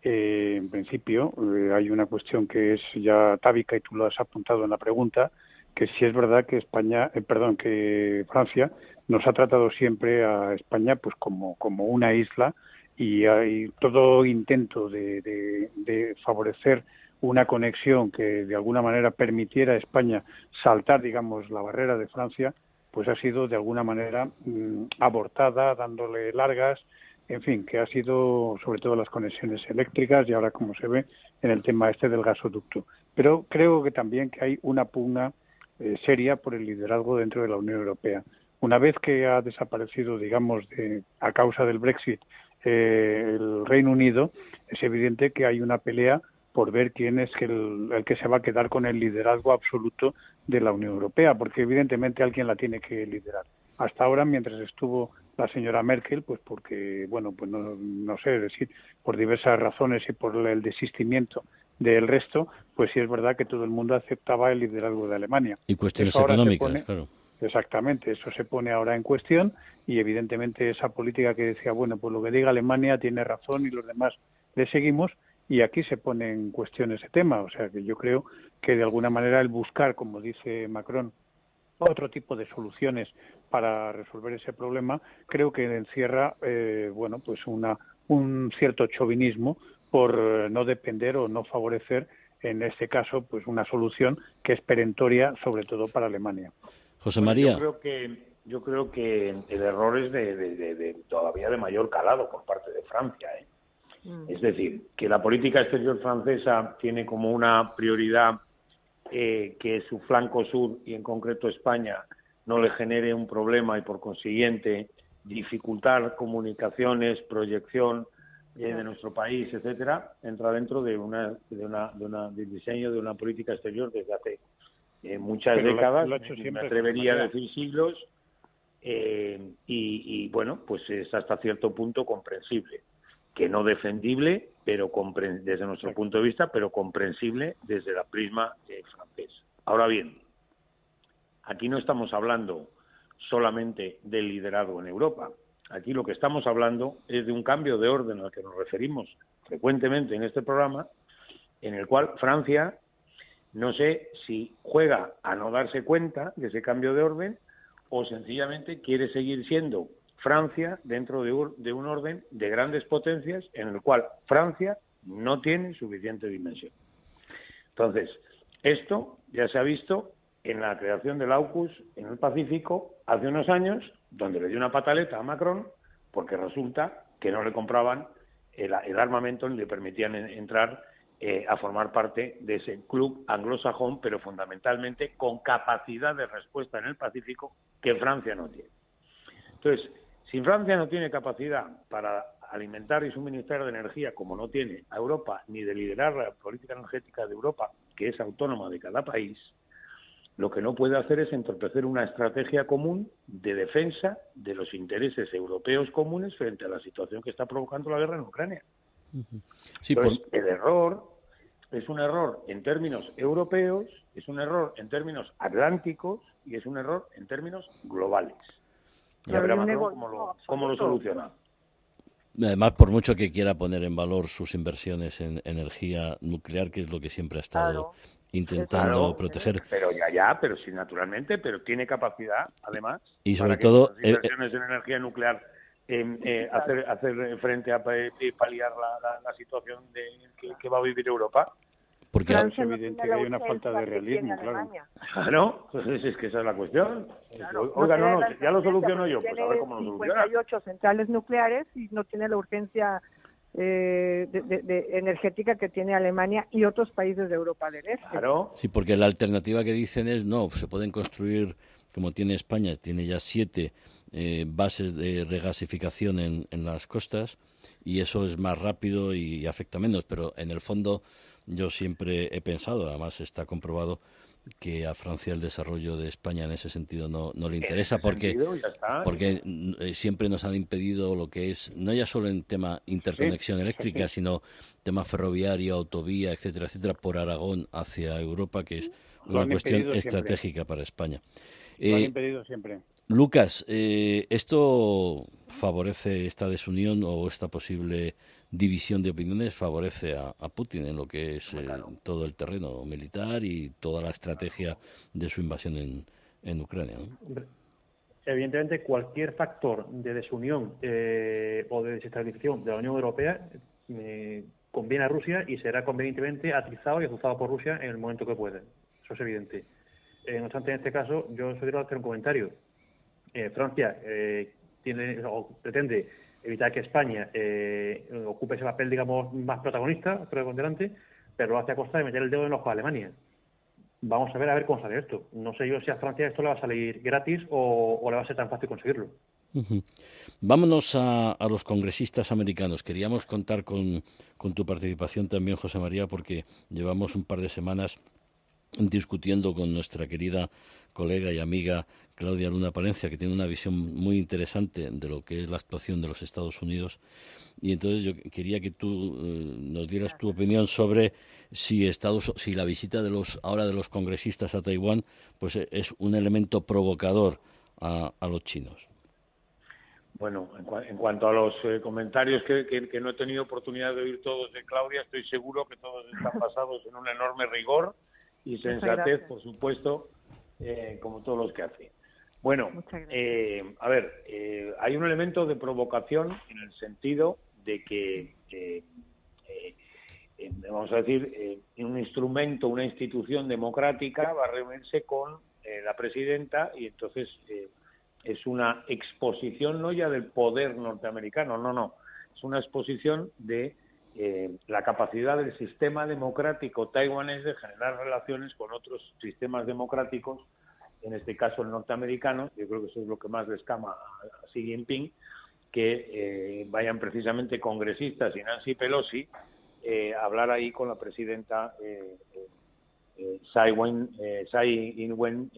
[SPEAKER 11] Eh, en principio, eh, hay una cuestión que es ya atávica y tú lo has apuntado en la pregunta, que si es verdad que España, eh, perdón, que Francia nos ha tratado siempre a España pues como, como una isla y hay todo intento de, de, favorecer una conexión que de alguna manera permitiera a España saltar, digamos, la barrera de Francia, pues ha sido de alguna manera mm, abortada, dándole largas, en fin, que ha sido sobre todo las conexiones eléctricas y ahora como se ve en el tema este del gasoducto. Pero creo que también que hay una pugna eh, seria por el liderazgo dentro de la Unión Europea. Una vez que ha desaparecido, digamos, de, a causa del Brexit eh, el Reino Unido, es evidente que hay una pelea por ver quién es el, el, que se va a quedar con el liderazgo absoluto de la Unión Europea, porque evidentemente alguien la tiene que liderar. Hasta ahora, mientras estuvo la señora Merkel, pues porque, bueno, pues no, no sé, decir, por diversas razones y por el desistimiento del resto, pues sí es verdad que todo el mundo aceptaba el liderazgo de Alemania.
[SPEAKER 1] Y cuestiones económicas, claro.
[SPEAKER 11] Exactamente, eso se pone ahora en cuestión y evidentemente esa política que decía, bueno, pues lo que diga Alemania tiene razón y los demás le seguimos, y aquí se pone en cuestión ese tema. O sea que yo creo que de alguna manera el buscar, como dice Macron, otro tipo de soluciones para resolver ese problema, creo que encierra, eh, bueno, pues una, un cierto chauvinismo por no depender o no favorecer, en este caso, pues una solución que es perentoria, sobre todo para Alemania.
[SPEAKER 1] José María.
[SPEAKER 13] Yo creo que, yo creo que el error es de, de, todavía de mayor calado por parte de Francia. ¿eh? Mm. Es decir, que la política exterior francesa tiene como una prioridad eh, que su flanco sur y en concreto España no le genere un problema y por consiguiente dificultar comunicaciones, proyección eh, de nuestro país, etcétera, entra dentro de una, de una, de una del diseño de una política exterior desde hace eh, muchas décadas, me atrevería a decir siglos, y, y, bueno, pues es hasta cierto punto comprensible, que no defendible, pero desde nuestro punto de vista, pero comprensible desde la prisma eh, francés. Ahora bien, aquí no estamos hablando solamente del liderazgo en Europa. Aquí lo que estamos hablando es de un cambio de orden al que nos referimos frecuentemente en este programa, en el cual Francia, no sé si juega a no darse cuenta de ese cambio de orden o sencillamente quiere seguir siendo Francia dentro de un, orden de grandes potencias en el cual Francia no tiene suficiente dimensión. Entonces, esto ya se ha visto en la creación del AUKUS en el Pacífico hace unos años, donde le dio una pataleta a Macron porque resulta que no le compraban el, armamento ni le permitían entrar eh, a formar parte de ese club anglosajón, pero fundamentalmente con capacidad de respuesta en el Pacífico que Francia no tiene. Entonces, si Francia no tiene capacidad para alimentar y suministrar de energía como no tiene a Europa, ni de liderar la política energética de Europa, que es autónoma de cada país, lo que no puede hacer es entorpecer una estrategia común de defensa de los intereses europeos comunes frente a la situación que está provocando la guerra en Ucrania. Sí, el error es un error en términos europeos, es un error en términos atlánticos y es un error en términos globales. Ya veremos cómo lo, soluciona.
[SPEAKER 1] Además, por mucho que quiera poner en valor sus inversiones en energía nuclear, que es lo que siempre ha estado intentando proteger.
[SPEAKER 13] Pero ya, ya, pero sí, naturalmente, pero tiene capacidad, además.
[SPEAKER 1] Y sobre todo.
[SPEAKER 13] Las eh, inversiones en energía nuclear eh, hacer, hacer frente a paliar la, situación de, que, va a vivir Europa.
[SPEAKER 1] Porque
[SPEAKER 11] es evidente que hay una falta de realismo, claro.
[SPEAKER 13] Claro, pues es que esa es la cuestión. Oiga, no, no, ya lo soluciono yo, pues a ver cómo lo soluciona.
[SPEAKER 12] 58 centrales nucleares y no tiene la urgencia eh, de, energética que tiene Alemania y otros países de Europa del Este.
[SPEAKER 13] Claro.
[SPEAKER 1] Sí, porque la alternativa que dicen es, no, se pueden construir, como tiene España, tiene ya siete eh, bases de regasificación en, en, las costas y eso es más rápido y, afecta menos, pero en el fondo yo siempre he pensado, además está comprobado, que a Francia el desarrollo de España en ese sentido no, no le interesa porque, porque eh, siempre nos han impedido lo que es, no ya solo en tema interconexión eléctrica, *laughs* sino tema ferroviario, autovía, etcétera, etcétera, por Aragón hacia Europa, que es una cuestión estratégica para España.
[SPEAKER 11] Lo han eh, impedido siempre.
[SPEAKER 1] Lucas, eh, ¿esto favorece esta desunión o esta posible división de opiniones favorece a, Putin en lo que es eh, todo el terreno militar y toda la estrategia de su invasión en, en Ucrania?
[SPEAKER 10] Evidentemente, cualquier factor de desunión eh, o de desestabilización de la Unión Europea conviene a Rusia y será convenientemente atizado y azuzado por Rusia en el momento que puede. Eso es evidente. no obstante, en este caso, yo solo hacer un comentario eh, Francia eh, tiene o pretende evitar que España eh, ocupe ese papel, digamos, más protagonista, pero lo hace a costa de meter el dedo en el ojo a Alemania. Vamos a ver a ver cómo sale esto. No sé yo si a Francia esto le va a salir gratis o, le va a ser tan fácil conseguirlo.
[SPEAKER 1] Vámonos a, los congresistas americanos. Queríamos contar con, con tu participación también, José María, porque llevamos un par de semanas discutiendo con nuestra querida colega y amiga Claudia Luna Palencia, que tiene una visión muy interesante de lo que es la actuación de los Estados Unidos. Y entonces yo quería que tú eh, nos dieras tu opinión sobre si Estados, si la visita de los ahora de los congresistas a Taiwán, pues eh, es un elemento provocador a, los chinos.
[SPEAKER 13] Bueno, en, cuanto a los eh, comentarios que, que, no he tenido oportunidad de oír todos de Claudia, estoy seguro que todos están *laughs* basados en un enorme rigor y sensatez, por supuesto, eh, como todos los que hace. Bueno, eh, a ver, eh, hay un elemento de provocación en el sentido de que, vamos a decir, un instrumento, una institución democrática va a reunirse con la presidenta y entonces es una exposición no ya del poder norteamericano, no, no, es una exposición de la capacidad del sistema democrático taiwanés de generar relaciones con otros sistemas democráticos, en este caso el norteamericano, yo creo que eso es lo que más le escama a Xi Jinping, que eh, vayan precisamente congresistas y Nancy Pelosi eh, a hablar ahí con la presidenta eh, eh Tsai, Ing-wen,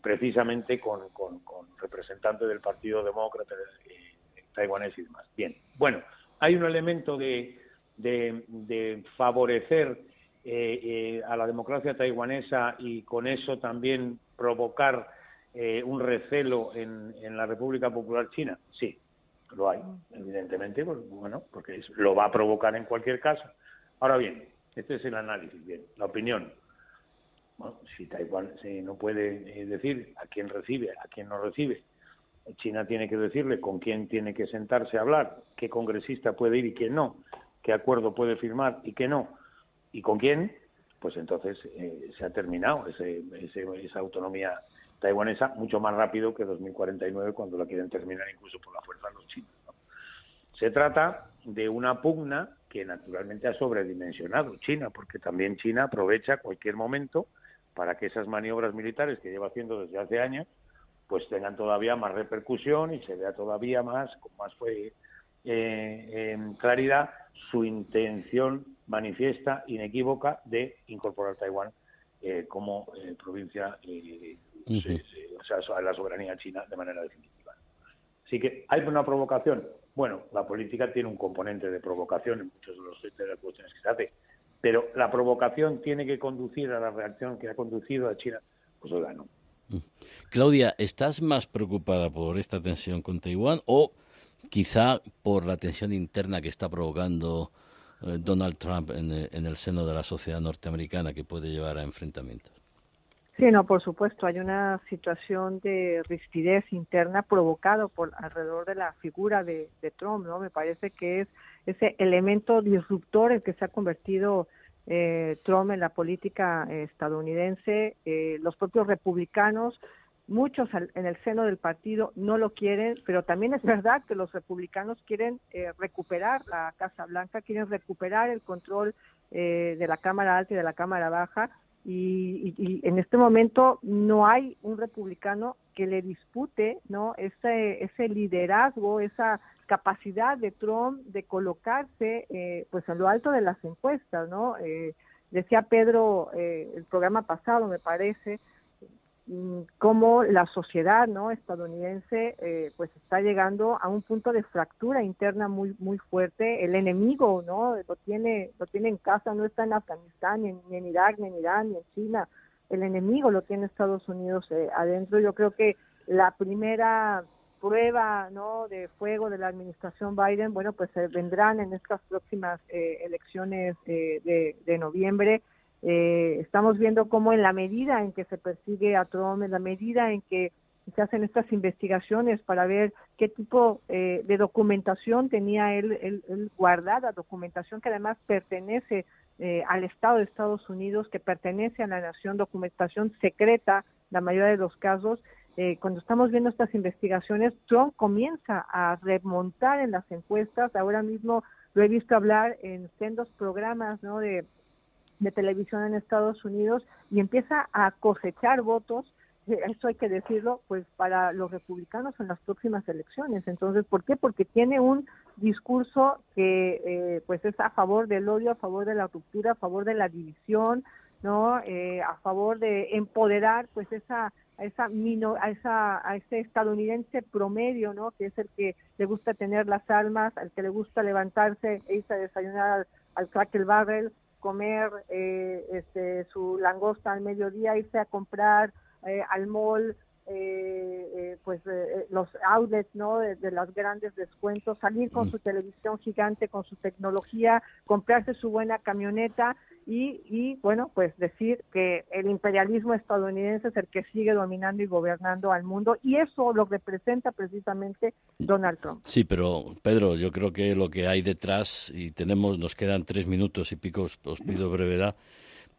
[SPEAKER 13] precisamente con, con, representantes del Partido Demócrata taiwanés y demás. Bien, bueno, hay un elemento de de, favorecer eh, eh, a la democracia taiwanesa y con eso también provocar eh, un recelo en, la República Popular China? Sí, lo hay, evidentemente, pues, bueno, porque lo va a provocar en cualquier caso. Ahora bien, este es el análisis, bien, la opinión. Bueno, si Taiwán no puede decir a quién recibe, a quién no recibe, China tiene que decirle con quién tiene que sentarse a hablar, qué congresista puede ir y quién no qué acuerdo puede firmar y qué no, y con quién, pues entonces eh, se ha terminado ese, esa autonomía taiwanesa mucho más rápido que 2049 cuando la quieren terminar incluso por la fuerza los chinos. Se trata de una pugna que naturalmente ha sobredimensionado China, porque también China aprovecha cualquier momento para que esas maniobras militares que lleva haciendo desde hace años pues tengan todavía más repercusión y se vea todavía más, con más fue, eh, en claridad, su intención manifiesta, inequívoca, de incorporar Taiwán eh, como eh, provincia, o sea, a la soberanía china de manera definitiva. Así que hay una provocación. Bueno, la política tiene un componente de provocación en muchas de, los, de las cuestiones que se hace, pero la provocación tiene que conducir a la reacción que ha conducido a China. Pues oiga, no.
[SPEAKER 1] Claudia, ¿estás más preocupada por esta tensión con Taiwán o quizá por la tensión interna que está provocando eh, Donald Trump en, eh, en, el seno de la sociedad norteamericana que puede llevar a enfrentamientos?
[SPEAKER 12] Sí, no, por supuesto, hay una situación de rispidez interna provocado por alrededor de la figura de, Trump, ¿no? Me parece que es ese elemento disruptor el que se ha convertido eh, Trump en la política estadounidense. Eh, los propios republicanos, muchos en el seno del partido no lo quieren, pero también es verdad que los republicanos quieren eh, recuperar la Casa Blanca, quieren recuperar el control de la Cámara Alta y de la Cámara Baja. Y, y, en este momento no hay un republicano que le dispute no ese ese liderazgo esa capacidad de Trump de colocarse eh, pues en lo alto de las encuestas, ¿no? Eh, decía Pedro eh, el programa pasado, me parece, cómo la sociedad no estadounidense eh, pues está llegando a un punto de fractura interna muy muy fuerte. El enemigo no lo tiene lo tiene en casa no está en Afganistán ni en, Irak ni en Irán ni en China. El enemigo lo tiene Estados Unidos eh, adentro. Yo creo que la primera prueba ¿no? de fuego de la administración Biden, bueno, pues se vendrán en estas próximas eh, elecciones eh, de, de, noviembre. Eh, estamos viendo cómo en la medida en que se persigue a Trump, en la medida en que se hacen estas investigaciones para ver qué tipo eh, de documentación tenía él, él, él, guardada, documentación que además pertenece eh, al Estado de Estados Unidos, que pertenece a la nación, documentación secreta, la mayoría de los casos, eh, cuando estamos viendo estas investigaciones, Trump comienza a remontar en las encuestas. Ahora mismo lo he visto hablar en sendos programas ¿no? de, de televisión en Estados Unidos y empieza a cosechar votos eh, eso hay que decirlo, pues para los republicanos en las próximas elecciones. Entonces, ¿por qué? Porque tiene un discurso que eh, pues es a favor del odio, a favor de la ruptura, a favor de la división, ¿no? Eh, a favor de empoderar pues esa a esa, a esa a ese estadounidense promedio, ¿no? Que es el que le gusta tener las armas, al que le gusta levantarse e irse a desayunar al, al Cracker Barrel, comer eh, este, su langosta al mediodía, irse a comprar eh, al mall, eh, eh, pues eh, los outlets no de, de, los grandes descuentos salir con mm. su televisión gigante con su tecnología comprarse su buena camioneta y, y, bueno pues decir que el imperialismo estadounidense es el que sigue dominando y gobernando al mundo y eso lo representa precisamente Donald Trump
[SPEAKER 1] sí pero Pedro yo creo que lo que hay detrás y tenemos nos quedan tres minutos y pico os, os pido brevedad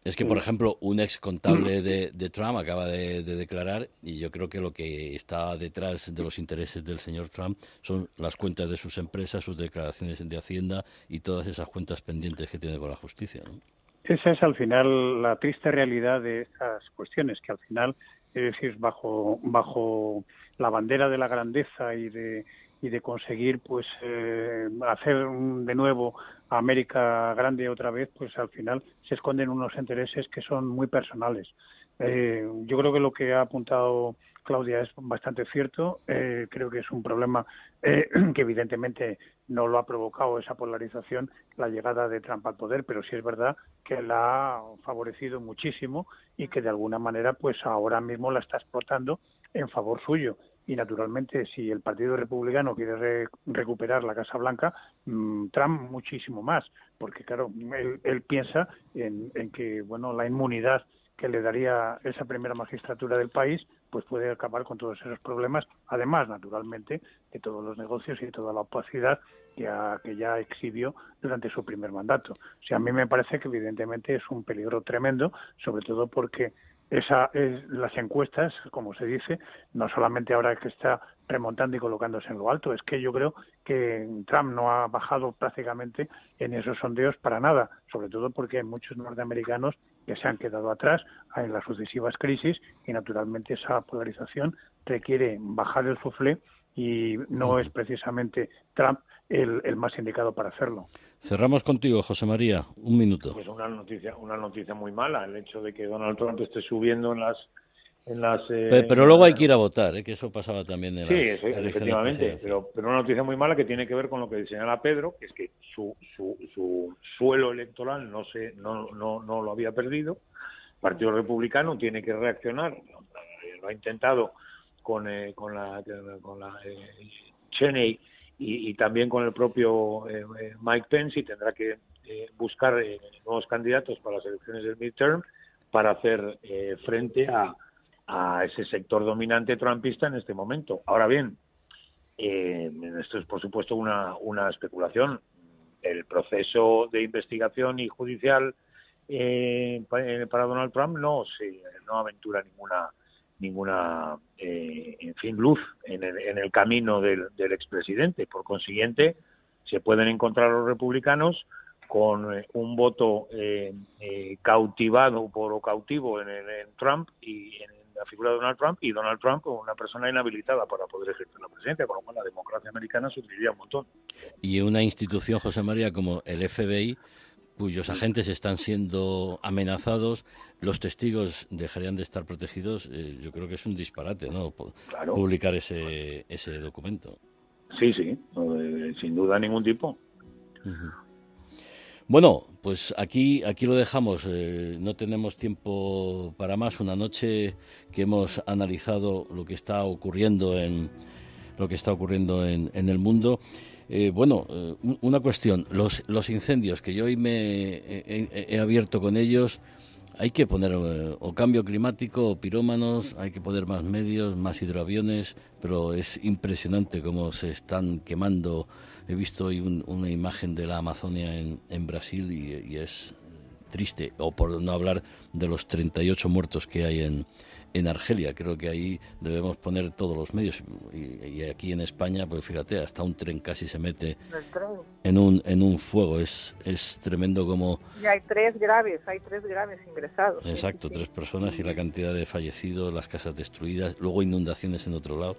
[SPEAKER 1] es que, por ejemplo, un ex contable de, de Trump acaba de, de, declarar, y yo creo que lo que está detrás de los intereses del señor Trump son las cuentas de sus empresas, sus declaraciones de Hacienda y todas esas cuentas pendientes que tiene con la justicia. ¿no?
[SPEAKER 11] Esa es al final la triste realidad de estas cuestiones, que al final, es decir, bajo, bajo la bandera de la grandeza y de, y de conseguir pues eh, hacer de nuevo América grande otra vez, pues al final se esconden unos intereses que son muy personales. Eh, yo creo que lo que ha apuntado Claudia es bastante cierto. Eh, creo que es un problema eh, *clears throat* que evidentemente no lo ha provocado esa polarización, la llegada de Trump al poder, pero sí es verdad que la ha favorecido muchísimo y que de alguna manera pues ahora mismo la está explotando en favor suyo y naturalmente si el Partido Republicano quiere re recuperar la Casa Blanca, mmm, Trump muchísimo más, porque claro, él, piensa en, que bueno la inmunidad que le daría esa primera magistratura del país, pues puede acabar con todos esos problemas, además, naturalmente, de todos los negocios y toda la opacidad que, ha, que ya exhibió durante su primer mandato. O sea, a mí me parece que evidentemente es un peligro tremendo, sobre todo porque esa es las encuestas, como se dice, no solamente ahora que está remontando y colocándose en lo alto, es que yo creo que Trump no ha bajado prácticamente en esos sondeos para nada, sobre todo porque hay muchos norteamericanos que se han quedado atrás en las sucesivas crisis y naturalmente esa polarización requiere bajar el suflé y no es precisamente Trump el, más indicado para hacerlo.
[SPEAKER 1] Cerramos contigo, José María, un minuto.
[SPEAKER 13] Pues una noticia, una noticia muy mala, el hecho de que Donald Trump esté subiendo en las en las,
[SPEAKER 1] eh, pero, luego hay que ir a votar, ¿eh? que eso pasaba también en
[SPEAKER 13] sí, las Sí, efectivamente, pero, pero una noticia muy mala que tiene que ver con lo que señala Pedro, que es que su, su, su suelo electoral no, se, no, no, no lo había perdido, el Partido Republicano tiene que reaccionar, lo ha intentado con, eh, con la, con la Cheney y, también con el propio eh, eh, Mike Pence y tendrá que eh, buscar nuevos candidatos para las elecciones del midterm para hacer frente a, a, ese sector dominante trumpista en este momento. Ahora bien, esto es por supuesto una, una especulación. El proceso de investigación y judicial para Donald Trump no se no aventura ninguna ninguna, eh, en fin, luz en el, en el camino del, del, expresidente. Por consiguiente, se pueden encontrar los republicanos con eh, un voto eh, cautivado por o cautivo en, en, Trump y en la figura de Donald Trump y Donald Trump como una persona inhabilitada para poder ejercer la presidencia, con lo cual la democracia americana sufriría un montón.
[SPEAKER 1] Y una institución, José María, como el FBI, cuyos agentes están siendo amenazados, los testigos dejarían de estar protegidos, eh, yo creo que es un disparate, ¿no? Publicar ese, ese documento.
[SPEAKER 13] Sí, sí, sin duda ningún tipo.
[SPEAKER 1] Bueno, pues aquí, aquí lo dejamos. Eh, no tenemos tiempo para más. Una noche que hemos analizado lo que está ocurriendo en lo que está ocurriendo en, en el mundo. Eh, bueno, eh, una cuestión, los, los incendios que yo hoy me he, abierto con ellos, hay que poner eh, o cambio climático o pirómanos, hay que poner más medios, más hidroaviones, pero es impresionante cómo se están quemando. He visto hoy una imagen de la Amazonia en, en Brasil y, y, es triste, o por no hablar de los 38 muertos que hay en, en Argelia. Creo que ahí debemos poner todos los medios. Y, aquí en España, pues fíjate, hasta un tren casi se mete en un, en un fuego. Es, es tremendo como...
[SPEAKER 12] Y hay tres graves, hay tres graves ingresados.
[SPEAKER 1] Exacto, tres personas y la cantidad de fallecidos, las casas destruidas, luego inundaciones en otro lado.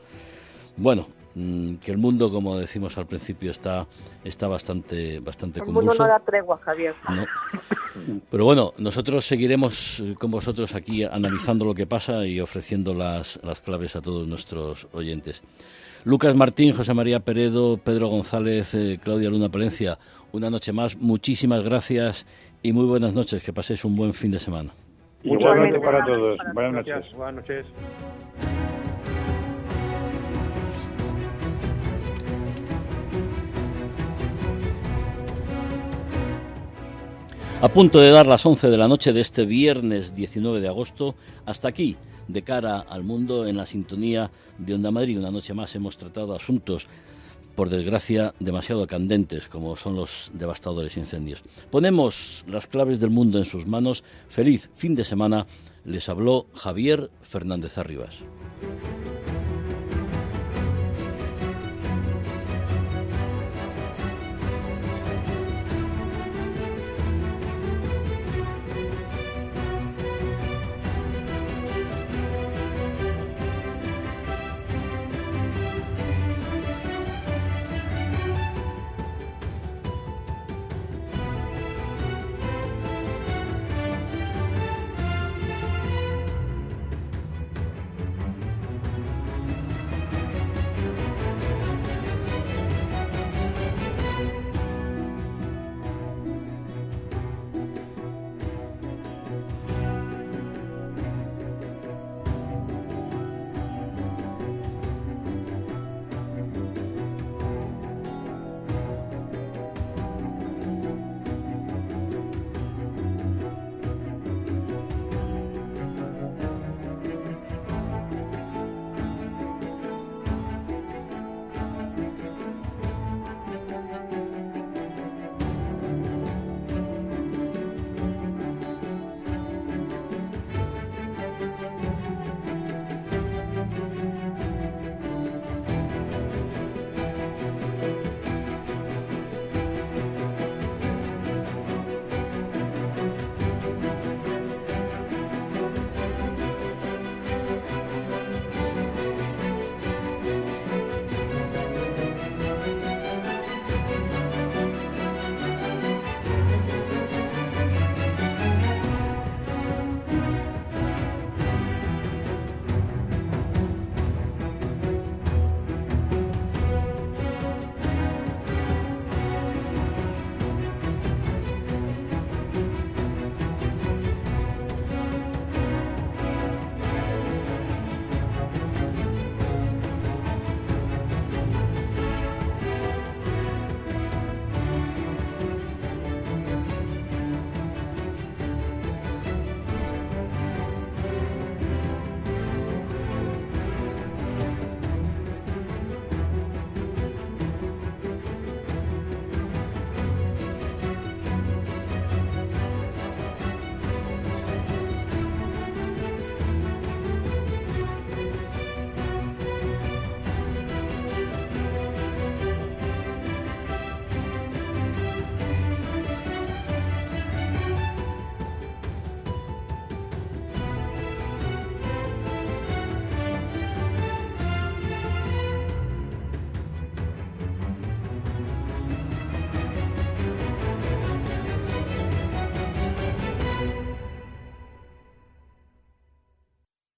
[SPEAKER 1] Bueno, mm, que el mundo, como decimos al principio, está, está bastante, bastante
[SPEAKER 12] el mundo no da tregua, Javier. *laughs*
[SPEAKER 1] Pero bueno, nosotros seguiremos eh, con vosotros aquí analizando lo que pasa y ofreciendo las, las claves a todos nuestros oyentes. Lucas Martín, José María Peredo, Pedro González, eh, Claudia Luna Palencia, una noche más. Muchísimas gracias y muy buenas noches. Que paséis un buen fin de semana.
[SPEAKER 11] Igualmente para todos. Buenas noches. Buenas noches.
[SPEAKER 1] A punto de dar las 11 de la noche de este viernes 19 de agosto, hasta aquí, de cara al mundo, en la sintonía de Onda Madrid. Una noche más hemos tratado asuntos, por desgracia, demasiado candentes, como son los devastadores incendios. Ponemos las claves del mundo en sus manos. Feliz fin de semana. Les habló Javier Fernández Arribas.